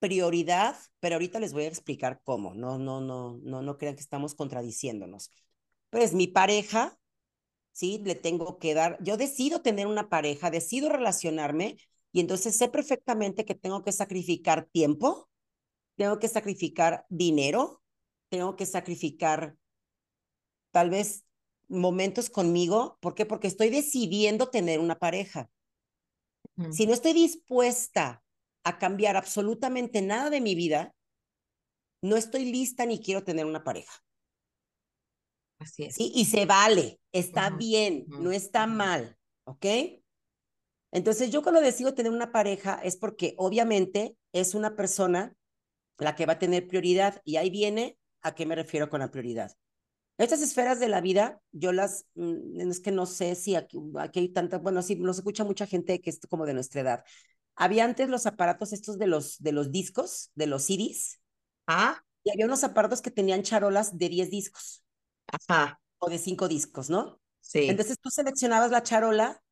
prioridad, pero ahorita les voy a explicar cómo. No, no, no, no, no crean que estamos contradiciéndonos. Pues mi pareja, sí, le tengo que dar, yo decido tener una pareja, decido relacionarme y entonces sé perfectamente que tengo que sacrificar tiempo, tengo que sacrificar dinero, tengo que sacrificar tal vez momentos conmigo. ¿Por qué? Porque estoy decidiendo tener una pareja. Si no estoy dispuesta a cambiar absolutamente nada de mi vida, no estoy lista ni quiero tener una pareja.
Así es.
¿sí? Y se vale, está bien, no está mal, ¿ok? Entonces yo cuando decido tener una pareja es porque obviamente es una persona la que va a tener prioridad y ahí viene a qué me refiero con la prioridad. Estas esferas de la vida, yo las, mm, es que no sé si aquí, aquí hay tantas, bueno, sí, nos escucha mucha gente que es como de nuestra edad. Había antes los aparatos estos de los, de los discos, de los CDs,
Ah,
y había unos aparatos que tenían charolas de 10 discos
ajá,
o de 5 discos, ¿no?
sí,
Entonces tú seleccionabas la charola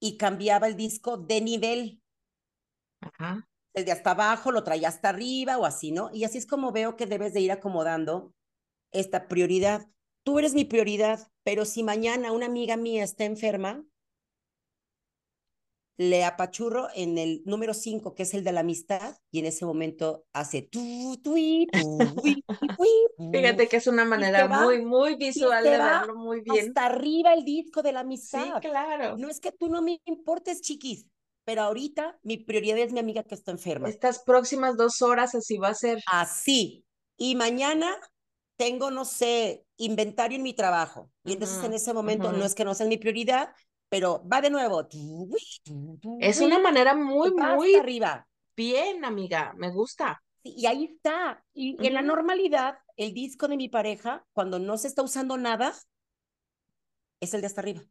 y cambiaba el disco de nivel.
ajá,
El de hasta abajo lo traía hasta arriba o así, ¿no? Y así es como veo que debes de ir acomodando esta prioridad. Tú eres mi prioridad, pero si mañana una amiga mía está enferma, le apachurro en el número 5, que es el de la amistad, y en ese momento hace tu, tu, tu, tu, tu,
Fíjate que es una manera
va,
muy, muy visual de verlo muy bien.
hasta arriba el disco de la
Sí,
amistad.
claro.
No es que tú no me importes, chiquis, pero ahorita mi prioridad es mi amiga que está enferma.
Estas próximas dos horas así va a ser.
Así. Y mañana tengo, no sé, inventario en mi trabajo. Y entonces en
Ujú,
ese momento no
ujú.
es que no sea mi prioridad, pero va de nuevo.
Es una manera muy, muy
arriba.
bien, amiga. Me gusta.
Y ahí está. Y en la normalidad, el disco de mi pareja, cuando no se está usando nada, es el de hasta arriba.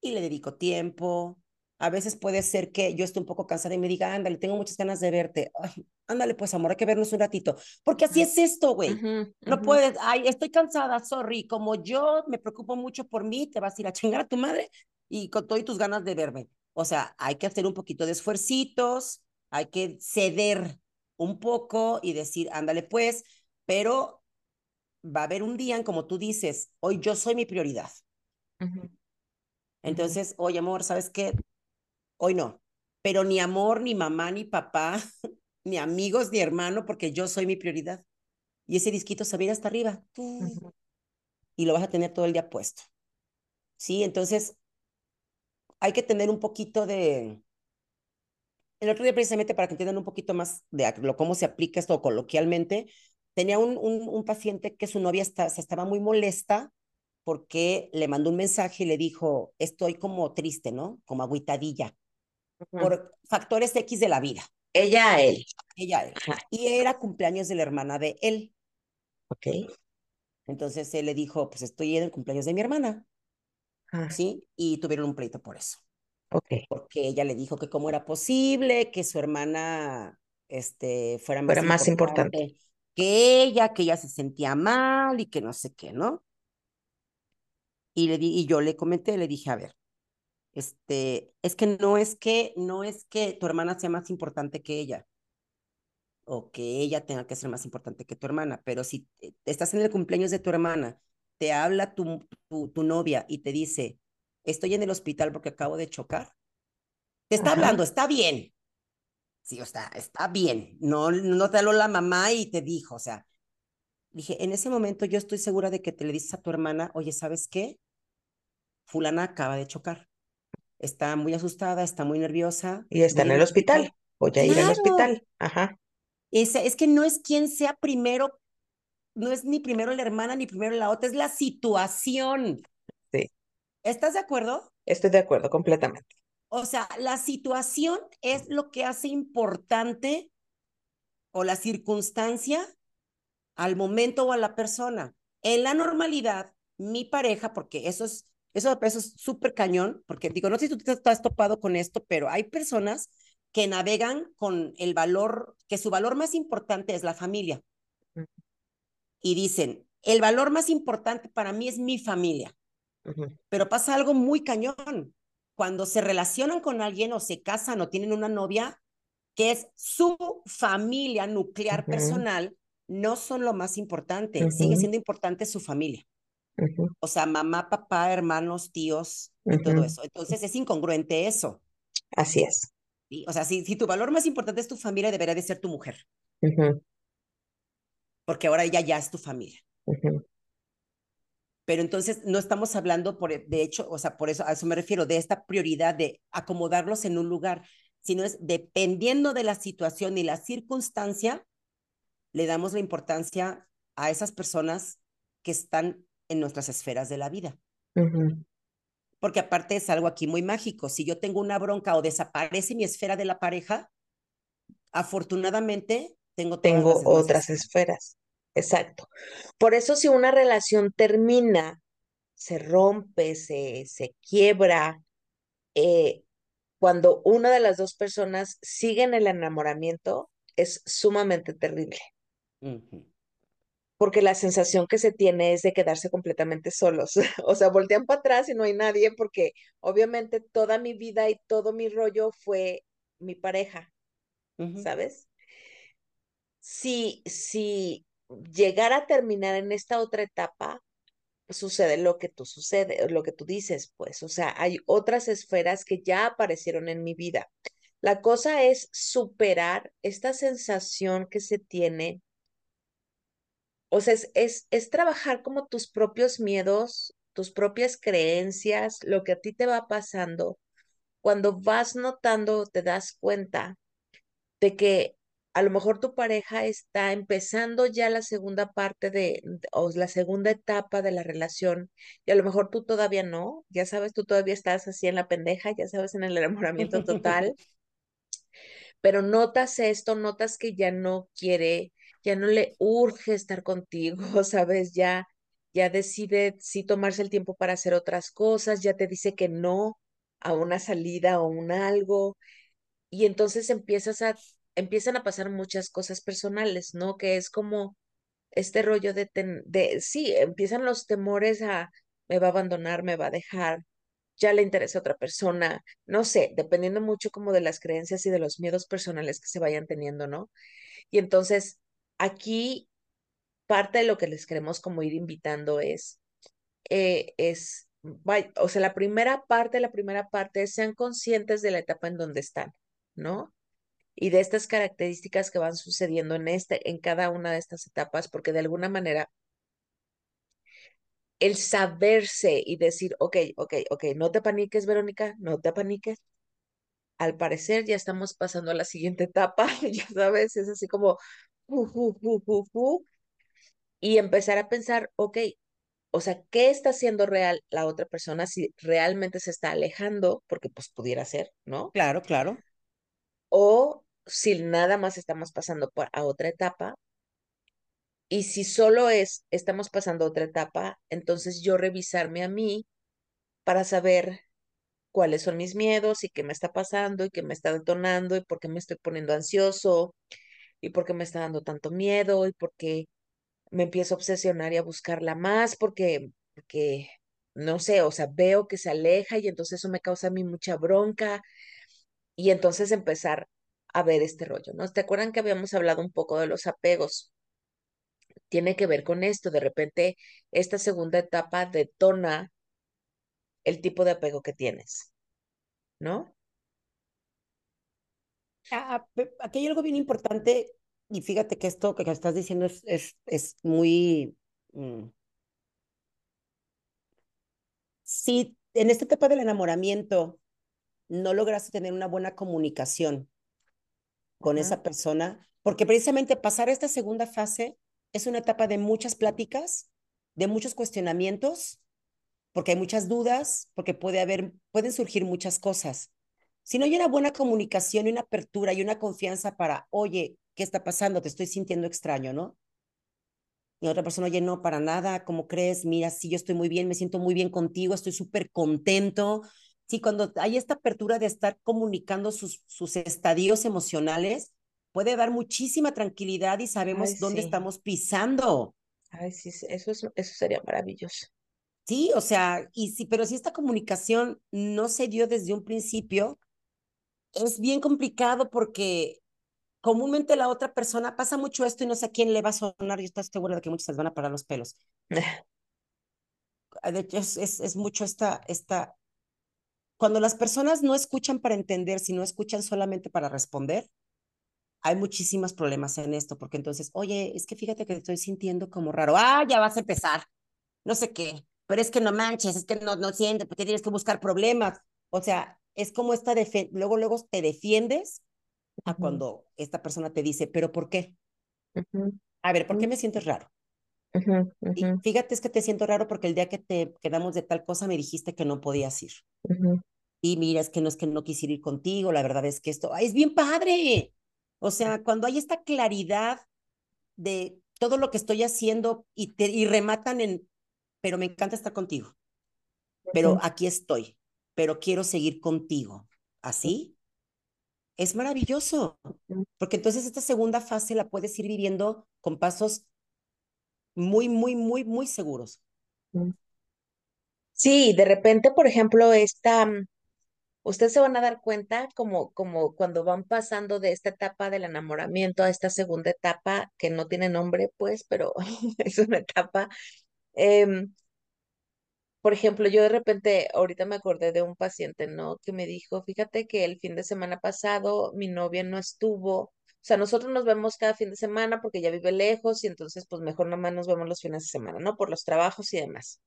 y le dedico tiempo. A veces puede ser que yo esté un poco cansada y me diga, ándale, tengo muchas ganas de verte. Ay, ándale, pues amor, hay que vernos un ratito. Porque así es esto, güey.
ujú,
No
ujú.
puedes, ay, estoy cansada, sorry. Como yo me preocupo mucho por mí, te vas a ir a chingar a tu madre y con todas tus ganas de verme. O sea, hay que hacer un poquito de esfuercitos, hay que ceder un poco y decir, ándale, pues, pero va a haber un día en como tú dices, hoy yo soy mi prioridad.
Ujú, ujú.
Entonces, oye, amor, ¿sabes qué? Hoy no. Pero ni amor, ni mamá, ni papá, (laughs) ni amigos, ni hermano, porque yo soy mi prioridad. Y ese disquito se va a ir hasta arriba. Y lo vas a tener todo el día puesto. ¿Sí? Entonces, hay que tener un poquito de... El otro día, precisamente, para que entiendan un poquito más de lo, cómo se aplica esto coloquialmente, tenía un, un, un paciente que su novia está, se estaba muy molesta porque le mandó un mensaje y le dijo, estoy como triste, ¿no? Como por factores X de la vida.
Ella a él.
ella él.
Ajá.
Y era cumpleaños de la hermana de él.
Ok.
Entonces él le dijo, pues estoy en el cumpleaños de mi hermana,
Ah,
¿sí? Y tuvieron un pleito por eso,
ok.
porque ella le dijo que cómo era posible que su hermana este, fuera más
Fuera más importante.
importante que ella, que ella se sentía mal y que no sé qué, ¿no? Y, le di, y yo le comenté, le dije, a ver, este, es que no es que, no es que tu hermana sea más importante que ella. o que ella tenga que ser más importante que tu hermana, pero si estás en el cumpleaños de tu hermana, te habla tu, tu, tu novia y te dice, estoy en el hospital porque acabo de chocar, te está
Ajá.
hablando, está bien. Sí, o sea, está bien. No, no te habló la mamá y te dijo, o sea, dije, en ese momento yo estoy segura de que te le dices a tu hermana, oye, ¿sabes qué? Fulana acaba de chocar. Está muy asustada, está muy nerviosa.
Y está en el
al
hospital. Voy a ir al
Claro.
hospital. Ajá.
Es, es que no es quien sea primero, no es ni primero la hermana ni primero la otra, es la situación.
Sí.
¿Estás de acuerdo?
Estoy de acuerdo completamente.
O sea, la situación es lo que hace importante o la circunstancia al momento o a la persona. En la normalidad, mi pareja, porque eso es, eso, eso es súper cañón, porque digo, no sé si tú te estás topado con esto, pero hay personas que navegan con el valor, que su valor más importante es la familia. Y dicen, el valor más importante para mí es mi familia. Pero pasa algo muy cañón. Cuando se relacionan con alguien o se casan o tienen una novia, que es su familia nuclear personal, no son lo más importante. Sigue siendo importante su familia. O sea, mamá, papá, hermanos, tíos y todo eso. Entonces es incongruente eso.
Así es.
¿sí? O sea, si, si tu valor más importante es tu familia, debería de ser tu mujer,
Ujú.
porque ahora ella ya es tu familia. Pero entonces no estamos hablando, por, de hecho, o sea, por eso a eso me refiero, de esta prioridad de acomodarlos en un lugar, sino es dependiendo de la situación y la circunstancia, le damos la importancia a esas personas que están en nuestras esferas de la vida. Porque aparte es algo aquí muy mágico. Si yo tengo una bronca o desaparece mi esfera de la pareja, afortunadamente tengo
Tengo otras
esferas.
Exacto. Por eso si una relación termina, se rompe, se, se quiebra, eh, cuando una de las dos personas sigue en el enamoramiento, es sumamente terrible,
Ujú.
Porque la sensación que se tiene es de quedarse completamente solos. (laughs) O sea, voltean para atrás y no hay nadie, porque obviamente toda mi vida y todo mi rollo fue mi pareja. ¿sabes? Si, si llegara a terminar en esta otra etapa, sucede lo que tú sucede, lo que tú dices, pues, o sea, hay otras esferas que ya aparecieron en mi vida. La cosa es superar esta sensación que se tiene, o sea, es, es, es trabajar como tus propios miedos, tus propias creencias, lo que a ti te va pasando. Cuando vas notando, te das cuenta de que a lo mejor tu pareja está empezando ya la segunda parte de, o la segunda etapa de la relación y a lo mejor tú todavía no, ya sabes, tú todavía estás así en la pendeja, ya sabes, en el enamoramiento total, (laughs) pero notas esto, notas que ya no quiere, ya no le urge estar contigo, (laughs) sabes, ya, ya decide sí tomarse el tiempo para hacer otras cosas, ya te dice que no a una salida o un algo y entonces empiezas a, empiezan a pasar muchas cosas personales, ¿no? Que es como este rollo de, ten- de, sí, empiezan los temores a, me va a abandonar, me va a dejar, ya le interesa a otra persona, no sé, dependiendo mucho como de las creencias y de los miedos personales que se vayan teniendo, ¿no? Y entonces, aquí parte de lo que les queremos como ir invitando es, eh, es, o sea, la primera parte, la primera parte es sean conscientes de la etapa en donde están, ¿no? y de estas características que van sucediendo en este, en cada una de estas etapas, porque de alguna manera el saberse y decir, ok, ok, ok, no te paniques, Verónica, no te paniques. Al parecer ya estamos pasando a la siguiente etapa, (laughs) ya sabes, es así como, y empezar a pensar, ok, o sea, ¿qué está haciendo real la otra persona si realmente se está alejando? Porque pues pudiera ser, ¿no?
Claro, claro.
O si nada más estamos pasando por, a otra etapa Y si solo es, estamos pasando a otra etapa, entonces yo revisarme a mí para saber cuáles son mis miedos y qué me está pasando y qué me está detonando y por qué me estoy poniendo ansioso y por qué me está dando tanto miedo y por qué me empiezo a obsesionar y a buscarla más porque, porque, no sé, o sea, veo que se aleja y entonces eso me causa a mí mucha bronca y entonces empezar a ver este rollo, ¿no? ¿Te acuerdan que habíamos hablado un poco de los apegos? Tiene que ver con esto, de repente esta segunda etapa detona el tipo de apego que tienes, ¿no?
Ah, aquí hay algo bien importante y fíjate que esto que estás diciendo es, es, es muy... Mm, si en esta etapa del enamoramiento no lograste tener una buena comunicación con esa persona, porque precisamente pasar esta segunda fase es una etapa de muchas pláticas, de muchos cuestionamientos, porque hay muchas dudas, porque puede haber, pueden surgir muchas cosas. Si no hay una buena comunicación y una apertura y una confianza para, oye, ¿qué está pasando? Te estoy sintiendo extraño, ¿no? Y otra persona, oye, no, para nada, ¿cómo crees? Mira, sí, yo estoy muy bien, me siento muy bien contigo, estoy súper contento. Sí, cuando hay esta apertura de estar comunicando sus, sus estadios emocionales, puede dar muchísima tranquilidad y sabemos dónde estamos pisando.
Ay, sí, eso, es, eso sería maravilloso.
Sí, o sea, y sí, pero si esta comunicación no se dio desde un principio, es bien complicado porque comúnmente la otra persona pasa mucho esto y no sé a quién le va a sonar, y estoy segura de que muchos les van a parar los pelos. (laughs) De hecho, es, es, es, mucho esta, esta... Cuando las personas no escuchan para entender, sino escuchan solamente para responder, hay muchísimos problemas en esto, porque entonces, oye, es que fíjate que estoy sintiendo como raro, ah, ya vas a empezar, no sé qué, pero es que no manches, es que no, no sientes, porque tienes que buscar problemas. O sea, es como esta, luego, luego te defiendes a cuando esta persona te dice, pero ¿por qué? A ver, ¿por qué me sientes raro? Y fíjate, es que te siento raro porque el día que te quedamos de tal cosa me dijiste que no podías ir. Y mira, es que no es que no quisiera ir contigo, la verdad es que esto es bien padre. O sea, cuando hay esta claridad de todo lo que estoy haciendo y, te, y rematan en, pero me encanta estar contigo, pero aquí estoy, pero quiero seguir contigo. ¿Así? es maravilloso, porque entonces esta segunda fase la puedes ir viviendo con pasos muy, muy, muy, muy seguros.
Sí, de repente, por ejemplo, esta, mm, ustedes se van a dar cuenta como, como cuando van pasando de esta etapa del enamoramiento a esta segunda etapa que no tiene nombre, pues, pero (laughs) es una etapa. Eh, por ejemplo, yo de repente, ahorita me acordé de un paciente, ¿no? Que me dijo, fíjate que el fin de semana pasado mi novia no estuvo, o sea, nosotros nos vemos cada fin de semana porque ella vive lejos y entonces pues mejor nomás nos vemos los fines de semana, ¿no? Por los trabajos y demás.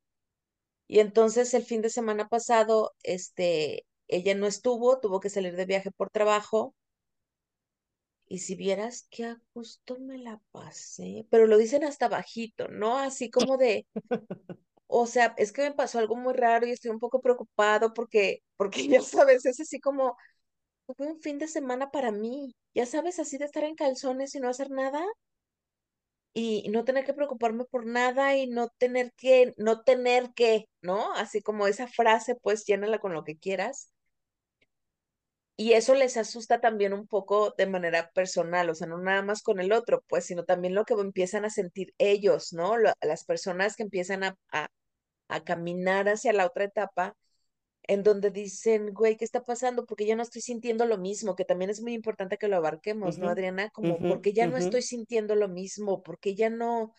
Y entonces el fin de semana pasado, este, ella no estuvo, tuvo que salir de viaje por trabajo. Y si vieras qué a gusto me la pasé, pero lo dicen hasta bajito, ¿no? Así como de, (laughs) o sea, es que me pasó algo muy raro y estoy un poco preocupado porque, (laughs) porque ya sabes, es así como fue un fin de semana para mí, ya sabes, así de estar en calzones y no hacer nada y no tener que preocuparme por nada y no tener que, no tener que, ¿no? Así como esa frase, pues llénala con lo que quieras. Y eso les asusta también un poco de manera personal, o sea, no nada más con el otro, pues, sino también lo que empiezan a sentir ellos, ¿no? las personas que empiezan a, a caminar hacia la otra etapa en donde dicen, güey, ¿qué está pasando? Porque ya no estoy sintiendo lo mismo, que también es muy importante que lo abarquemos, ¿no, Adriana? Como, porque ya no estoy sintiendo lo mismo? porque ya no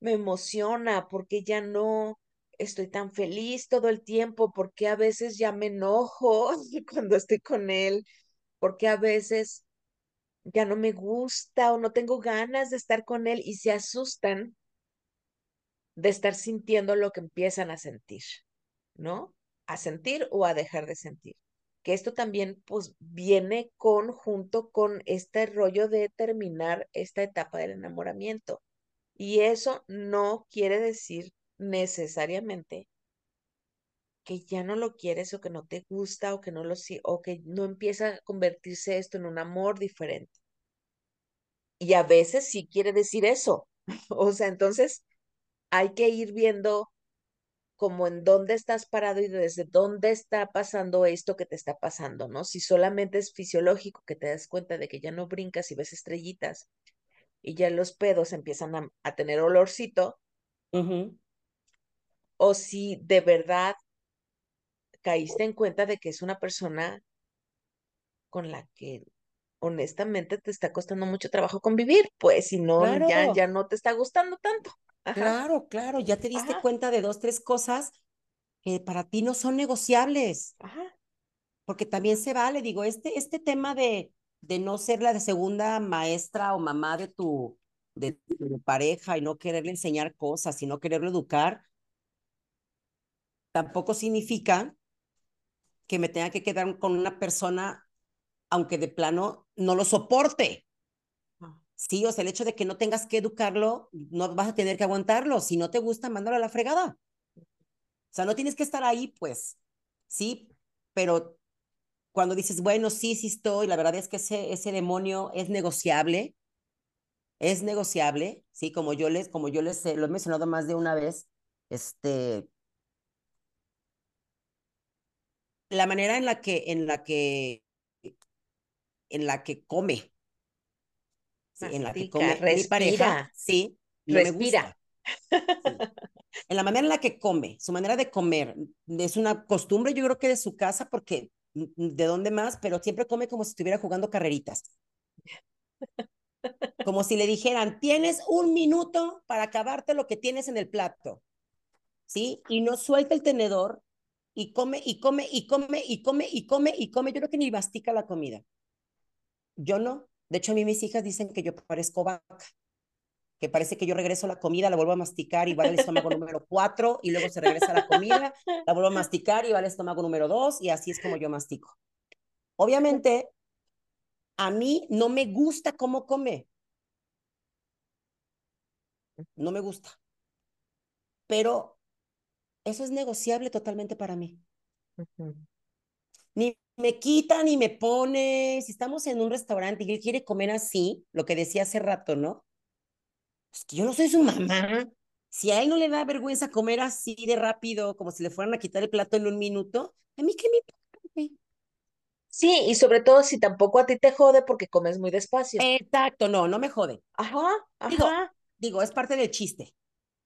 me emociona? porque ya no estoy tan feliz todo el tiempo? porque a veces ya me enojo (laughs) cuando estoy con él? porque a veces ya no me gusta o no tengo ganas de estar con él y se asustan de estar sintiendo lo que empiezan a sentir, ¿no? A sentir o a dejar de sentir. Que esto también pues viene conjunto con este rollo de terminar esta etapa del enamoramiento. Y eso no quiere decir necesariamente que ya no lo quieres o que no te gusta o que no lo o que no empieza a convertirse esto en un amor diferente. Y a veces sí quiere decir eso. (laughs) o sea, entonces hay que ir viendo como en dónde estás parado y desde dónde está pasando esto que te está pasando, ¿no? Si solamente es fisiológico que te das cuenta de que ya no brincas y ves estrellitas y ya los pedos empiezan a, tener olorcito, o si de verdad caíste en cuenta de que es una persona con la que honestamente te está costando mucho trabajo convivir, pues si no, ya, ya no te está gustando tanto. Ajá,
Claro, claro, ya te diste
Ajá.
cuenta de dos, tres cosas que para ti no son negociables,
ajá.
porque también se vale, digo, este, este tema de, de no ser la de segunda maestra o mamá de tu, de tu pareja y no quererle enseñar cosas y no quererlo educar, tampoco significa que me tenga que quedar con una persona, aunque de plano no lo soporte. Sí, o sea, el hecho de que no tengas que educarlo, no vas a tener que aguantarlo. Si no te gusta, mándalo a la fregada. O sea, no tienes que estar ahí, pues, sí, pero cuando dices, bueno, sí, sí estoy, la verdad es que ese, ese demonio es negociable, es negociable, sí, como yo les, como yo les lo he mencionado más de una vez, este, la manera en la que, en la que, en la que come, sí, en la que come mi pareja,
respira,
sí, no me
respira.
gusta. Sí. En la manera en la que come, su manera de comer, es una costumbre, yo creo que de su casa, porque mm, de dónde más, pero siempre come como si estuviera jugando carreritas. Como si le dijeran, tienes un minuto para acabarte lo que tienes en el plato, ¿sí? Y no suelta el tenedor y come y come y come y come y come y come. Yo creo que ni mastica la comida. Yo no. De hecho, a mí mis hijas dicen que yo parezco vaca que parece que yo regreso la comida, la vuelvo a masticar y va al estómago número cuatro, y luego se regresa a la comida, la vuelvo a masticar y va al estómago número dos, y así es como yo mastico. Obviamente, a mí no me gusta cómo come. No me gusta. Pero eso es negociable totalmente para mí. Ni me quita ni me pone. Si estamos en un restaurante y él quiere comer así, lo que decía hace rato, ¿no? Pues que yo no soy su mamá. Si a él no le da vergüenza comer así de rápido, como si le fueran a quitar el plato en un minuto, a mí qué me?
Sí, y sobre todo si tampoco a ti te jode porque comes muy despacio.
Exacto, no, no me jode.
Ajá,
Digo,
ajá,
digo, es parte del chiste,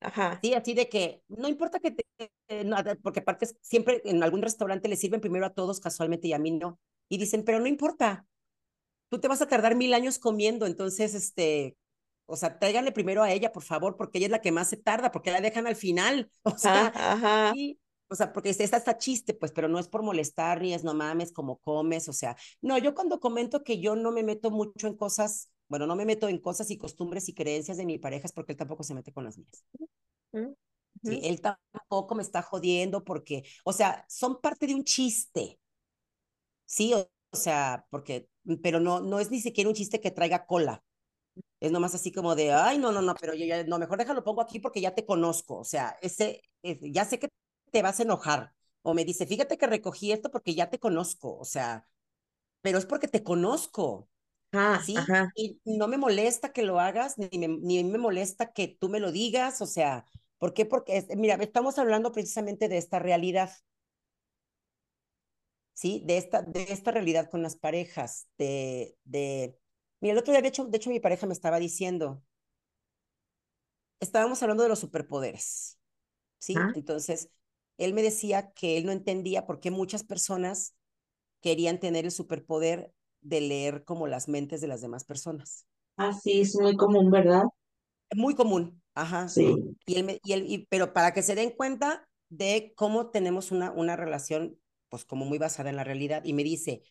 ajá.
¿sí? Así de que no importa que te, eh, no, porque aparte siempre en algún restaurante le sirven primero a todos casualmente y a mí no. Y dicen, pero no importa, tú te vas a tardar mil años comiendo, entonces, este, o sea, tráiganle primero a ella, por favor, porque ella es la que más se tarda, porque la dejan al final. (laughs) O sea,
Ajá, ajá.
sí, o sea, porque está chiste, pues, pero no es por molestar, ni es no mames, como comes, o sea, no, yo cuando comento que yo no me meto mucho en cosas, bueno, no me meto en cosas y costumbres y creencias de mi pareja es porque él tampoco se mete con las mías. Sí, él tampoco me está jodiendo porque, o sea, son parte de un chiste, sí, o, o sea, porque, pero no, no es ni siquiera un chiste que traiga cola. Es nomás así como de, ay, no, no, no, pero yo ya, no, mejor déjalo pongo aquí porque ya te conozco. O sea, ese, es- ya sé que te vas a enojar. O me dice, fíjate que recogí esto porque ya te conozco. O sea, pero es porque te conozco,
Ajá,
¿sí?
ajá.
Y no me molesta que lo hagas, ni me, ni me molesta que tú me lo digas. O sea, ¿por qué? Porque, mira, estamos hablando precisamente de esta realidad. ¿sí? De esta, de esta realidad con las parejas, de, de... Mira, el otro día, de hecho, de hecho, mi pareja me estaba diciendo, estábamos hablando de los superpoderes, ¿sí? Entonces, él me decía que él no entendía por qué muchas personas querían tener el superpoder de leer como las mentes de las demás personas.
Así es muy común, ¿verdad?
Muy común, ajá.
Sí.
Y y él, y- pero para que se den cuenta de cómo tenemos una, una relación, pues como muy basada en la realidad. Y me dice,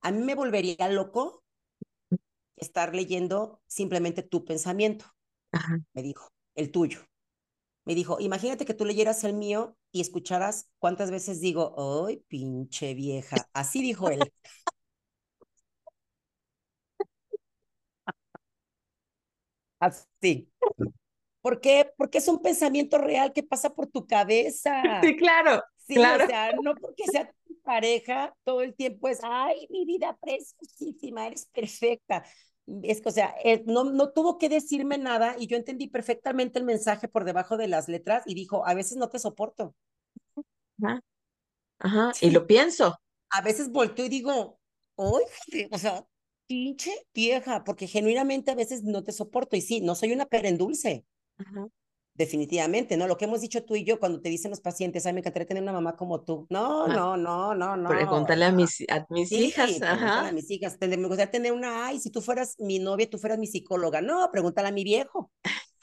a mí me volvería loco estar leyendo simplemente tu pensamiento,
Ajá.
me dijo, el tuyo. Me dijo, imagínate que tú leyeras el mío y escucharas cuántas veces digo, ¡ay, pinche vieja! Así dijo él. (laughs) Así. ¿Por qué? Porque es un pensamiento real que pasa por tu cabeza.
Sí, claro,
Sí,
claro.
o sea, no porque sea tu pareja, todo el tiempo es, ay, mi vida preciosísima, eres perfecta. Es que, o sea, eh, no, no tuvo que decirme nada y yo entendí perfectamente el mensaje por debajo de las letras y dijo, a veces no te soporto.
Ajá. Ajá. Y lo pienso.
A veces volteo y digo, oye, o sea, pinche vieja, porque genuinamente a veces no te soporto y sí, no soy una pera en dulce.
Ajá.
definitivamente, ¿no? Lo que hemos dicho tú y yo cuando te dicen los pacientes, ay, me encantaría tener una mamá como tú. No,
Ah,
no, no, no, no.
Pregúntale a
no.
mis, a mis
Sí,
hijas,
pregúntale
ajá.
a mis hijas. Me gustaría tener una, ay, si tú fueras mi novia, tú fueras mi psicóloga. No, pregúntale a mi viejo.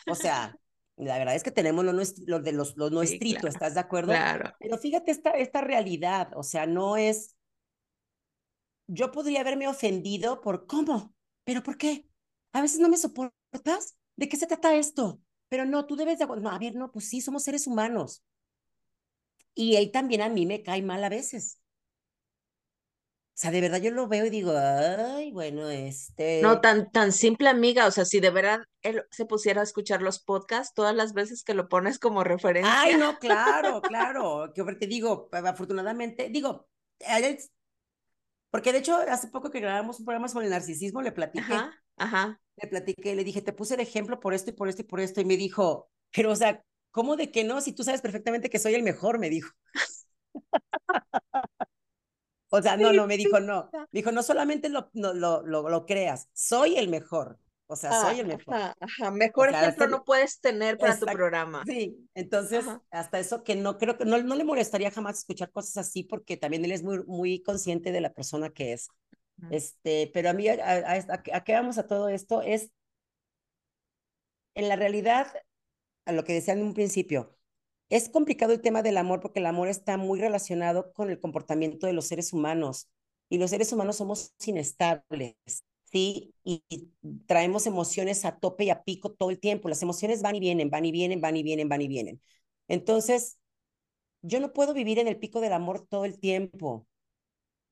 O sea, la verdad es que tenemos lo, lo de los, lo nuestrito,
claro,
¿estás de acuerdo?
Claro.
Pero fíjate esta, esta realidad, o sea, no es, yo podría haberme ofendido por, ¿cómo? ¿Pero por qué? A veces no me soportas. ¿De qué se trata esto? Pero no, tú debes de, no, a ver, no, pues sí, somos seres humanos. Y él también a mí me cae mal a veces. O sea, de verdad yo lo veo y digo, ay, bueno,
No
este,
tan, tan simple, amiga. O sea, si de verdad él se pusiera a escuchar los podcasts todas las veces que lo pones como
ay,
referencia.
no, (laughs) claro, claro, que te digo, afortunadamente, digo, él Porque de hecho, hace poco que grabamos un programa sobre el narcisismo, le platiqué,
Ajá, ajá.
le platiqué, le dije, te puse de ejemplo por esto y por esto y por esto, y me dijo, pero o sea, ¿cómo de que no? Si tú sabes perfectamente que soy el mejor, me dijo. (laughs) O sea, no, no, me dijo, no. Me dijo, no solamente lo, no, lo, lo, lo creas, soy el mejor. O sea, soy
Ah,
el mejor.
ajá, ajá.
O
Mejor
sea,
ejemplo no puedes tener para tu programa.
Sí, entonces,
Ajá.
hasta eso que no creo que no, no le molestaría jamás escuchar cosas así porque también él es muy, muy consciente de la persona que es. Este, pero a mí, a, a, a- a qué vamos a todo esto? Es, en la realidad, a lo que decía en un principio, es complicado el tema del amor porque el amor está muy relacionado con el comportamiento de los seres humanos y los seres humanos somos inestables, ¿sí? Y, y traemos emociones a tope y a pico todo el tiempo. Las emociones van y vienen, van y vienen, van y vienen, van y vienen. Entonces, yo no puedo vivir en el pico del amor todo el tiempo,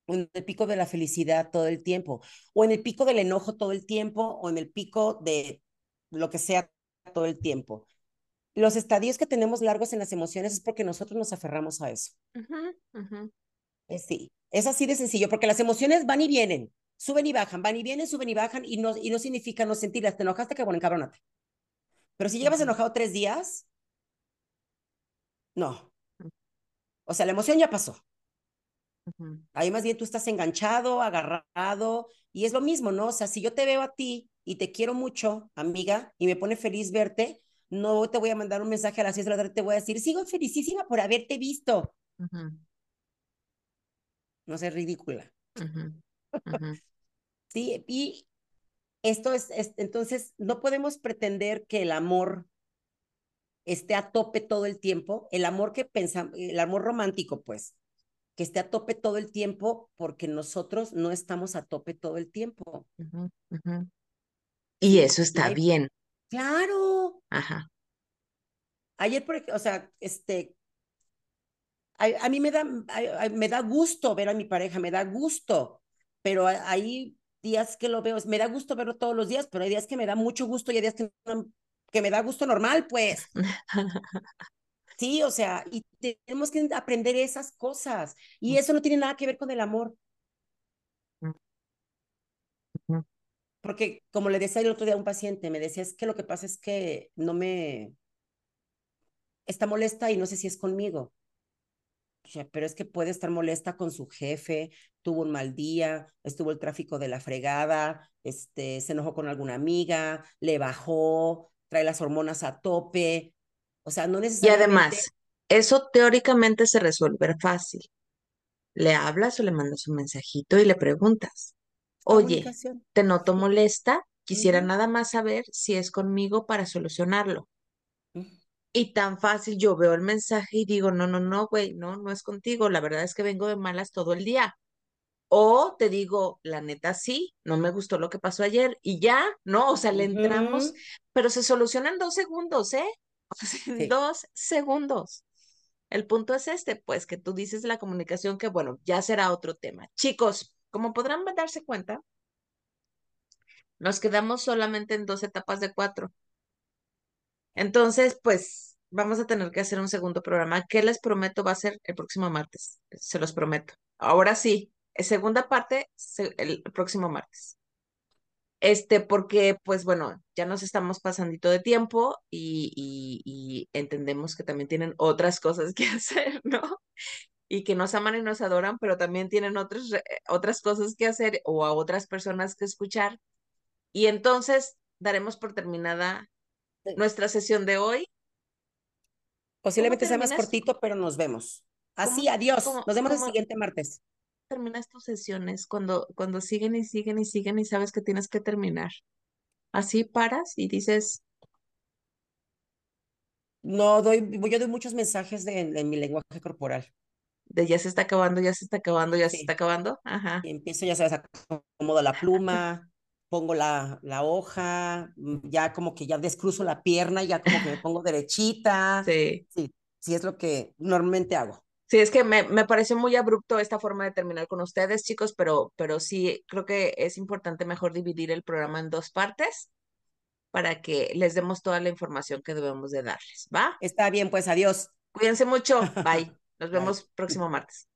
o en el pico de la felicidad todo el tiempo, o en el pico del enojo todo el tiempo, o en el pico de lo que sea todo el tiempo. Los estadios que tenemos largos en las emociones es porque nosotros nos aferramos a eso. Eh, Sí, es así de sencillo, porque las emociones van y vienen, suben y bajan, van y vienen, suben y bajan, y no, y no significa no sentirlas. Te enojaste, que bueno, encabrónate. Pero si llevas enojado tres días, no. O sea, la emoción ya pasó. Ahí más bien tú estás enganchado, agarrado, y es lo mismo, ¿no? O sea, si yo te veo a ti y te quiero mucho, amiga, y me pone feliz verte, no te voy a mandar un mensaje a las 6 de la tarde, te voy a decir, sigo felicísima por haberte visto. No sé, ridícula. Sí, y esto es, es, entonces, no podemos pretender que el amor esté a tope todo el tiempo, el amor que pensamos, el amor romántico, pues, que esté a tope todo el tiempo, porque nosotros no estamos a tope todo el tiempo.
Y eso está bien.
Claro.
Ajá.
Ayer, por, ej- o sea, este, a, a mí me da, a- me da gusto ver a mi pareja, me da gusto, pero hay- días que lo veo, me da gusto verlo todos los días, pero hay días que me da mucho gusto y hay días que, no- que me da gusto normal, pues. (laughs) Sí, o sea, y tenemos que aprender esas cosas. Y eso no tiene nada que ver con el amor,
Ujú.
porque como le decía el otro día a un paciente, me decía, es que lo que pasa es que no me, está molesta y no sé si es conmigo. O sea, pero es que puede estar molesta con su jefe, tuvo un mal día, estuvo el tráfico de la fregada, este, se enojó con alguna amiga, le bajó, trae las hormonas a tope. O sea, no
Y
necesariamente.
además, eso teóricamente se resuelve fácil. Le hablas o le mandas un mensajito y le preguntas, oye, te noto molesta, quisiera nada más saber si es conmigo para solucionarlo. Y tan fácil, yo veo el mensaje y digo, no, no, no, güey, no, no es contigo, la verdad es que vengo de malas todo el día. O te digo, la neta sí, no me gustó lo que pasó ayer y ya, no, o sea, le entramos, pero se soluciona en dos segundos, ¿eh? (laughs) O sea, en
Sí.
dos segundos. El punto es este, pues que tú dices la comunicación que, bueno, ya será otro tema. Chicos, como podrán darse cuenta, nos quedamos solamente en dos etapas de cuatro. Entonces, pues vamos a tener que hacer un segundo programa que les prometo va a ser el próximo martes. Se los prometo. Ahora sí, segunda parte el próximo martes. Este, porque, pues bueno, ya nos estamos pasandito de tiempo y, y, entendemos que también tienen otras cosas (laughs) que hacer, ¿no? Y que nos aman y nos adoran, pero también tienen otras, otras cosas que hacer o a otras personas que escuchar. Y entonces daremos por terminada. Nuestra sesión de hoy
Posiblemente sea más cortito, pero nos vemos. Así,
¿Cómo-
adiós.
cómo-
Nos vemos el siguiente martes.
terminas tus sesiones cuando, cuando siguen y siguen y siguen y sabes que tienes que terminar? Así paras y dices,
No doy, yo doy muchos mensajes de, en mi lenguaje corporal.
de ya se está acabando, ya se está acabando, ya se está acabando. Ajá.
Y empiezo, ya sabes, acomodo la pluma, pongo la, la hoja, mm, ya como que ya descruzo la pierna, ya como que me (laughs) pongo derechita.
Sí.
Sí, sí es lo que normalmente hago.
Sí, es que me, me pareció muy abrupto esta forma de terminar con ustedes, chicos, pero, pero sí creo que es importante mejor dividir el programa en dos partes para que les demos toda la información que debemos de darles, ¿va?
Está bien, pues adiós.
Cuídense mucho. (laughs) Bye. Nos
Bye.
vemos próximo martes.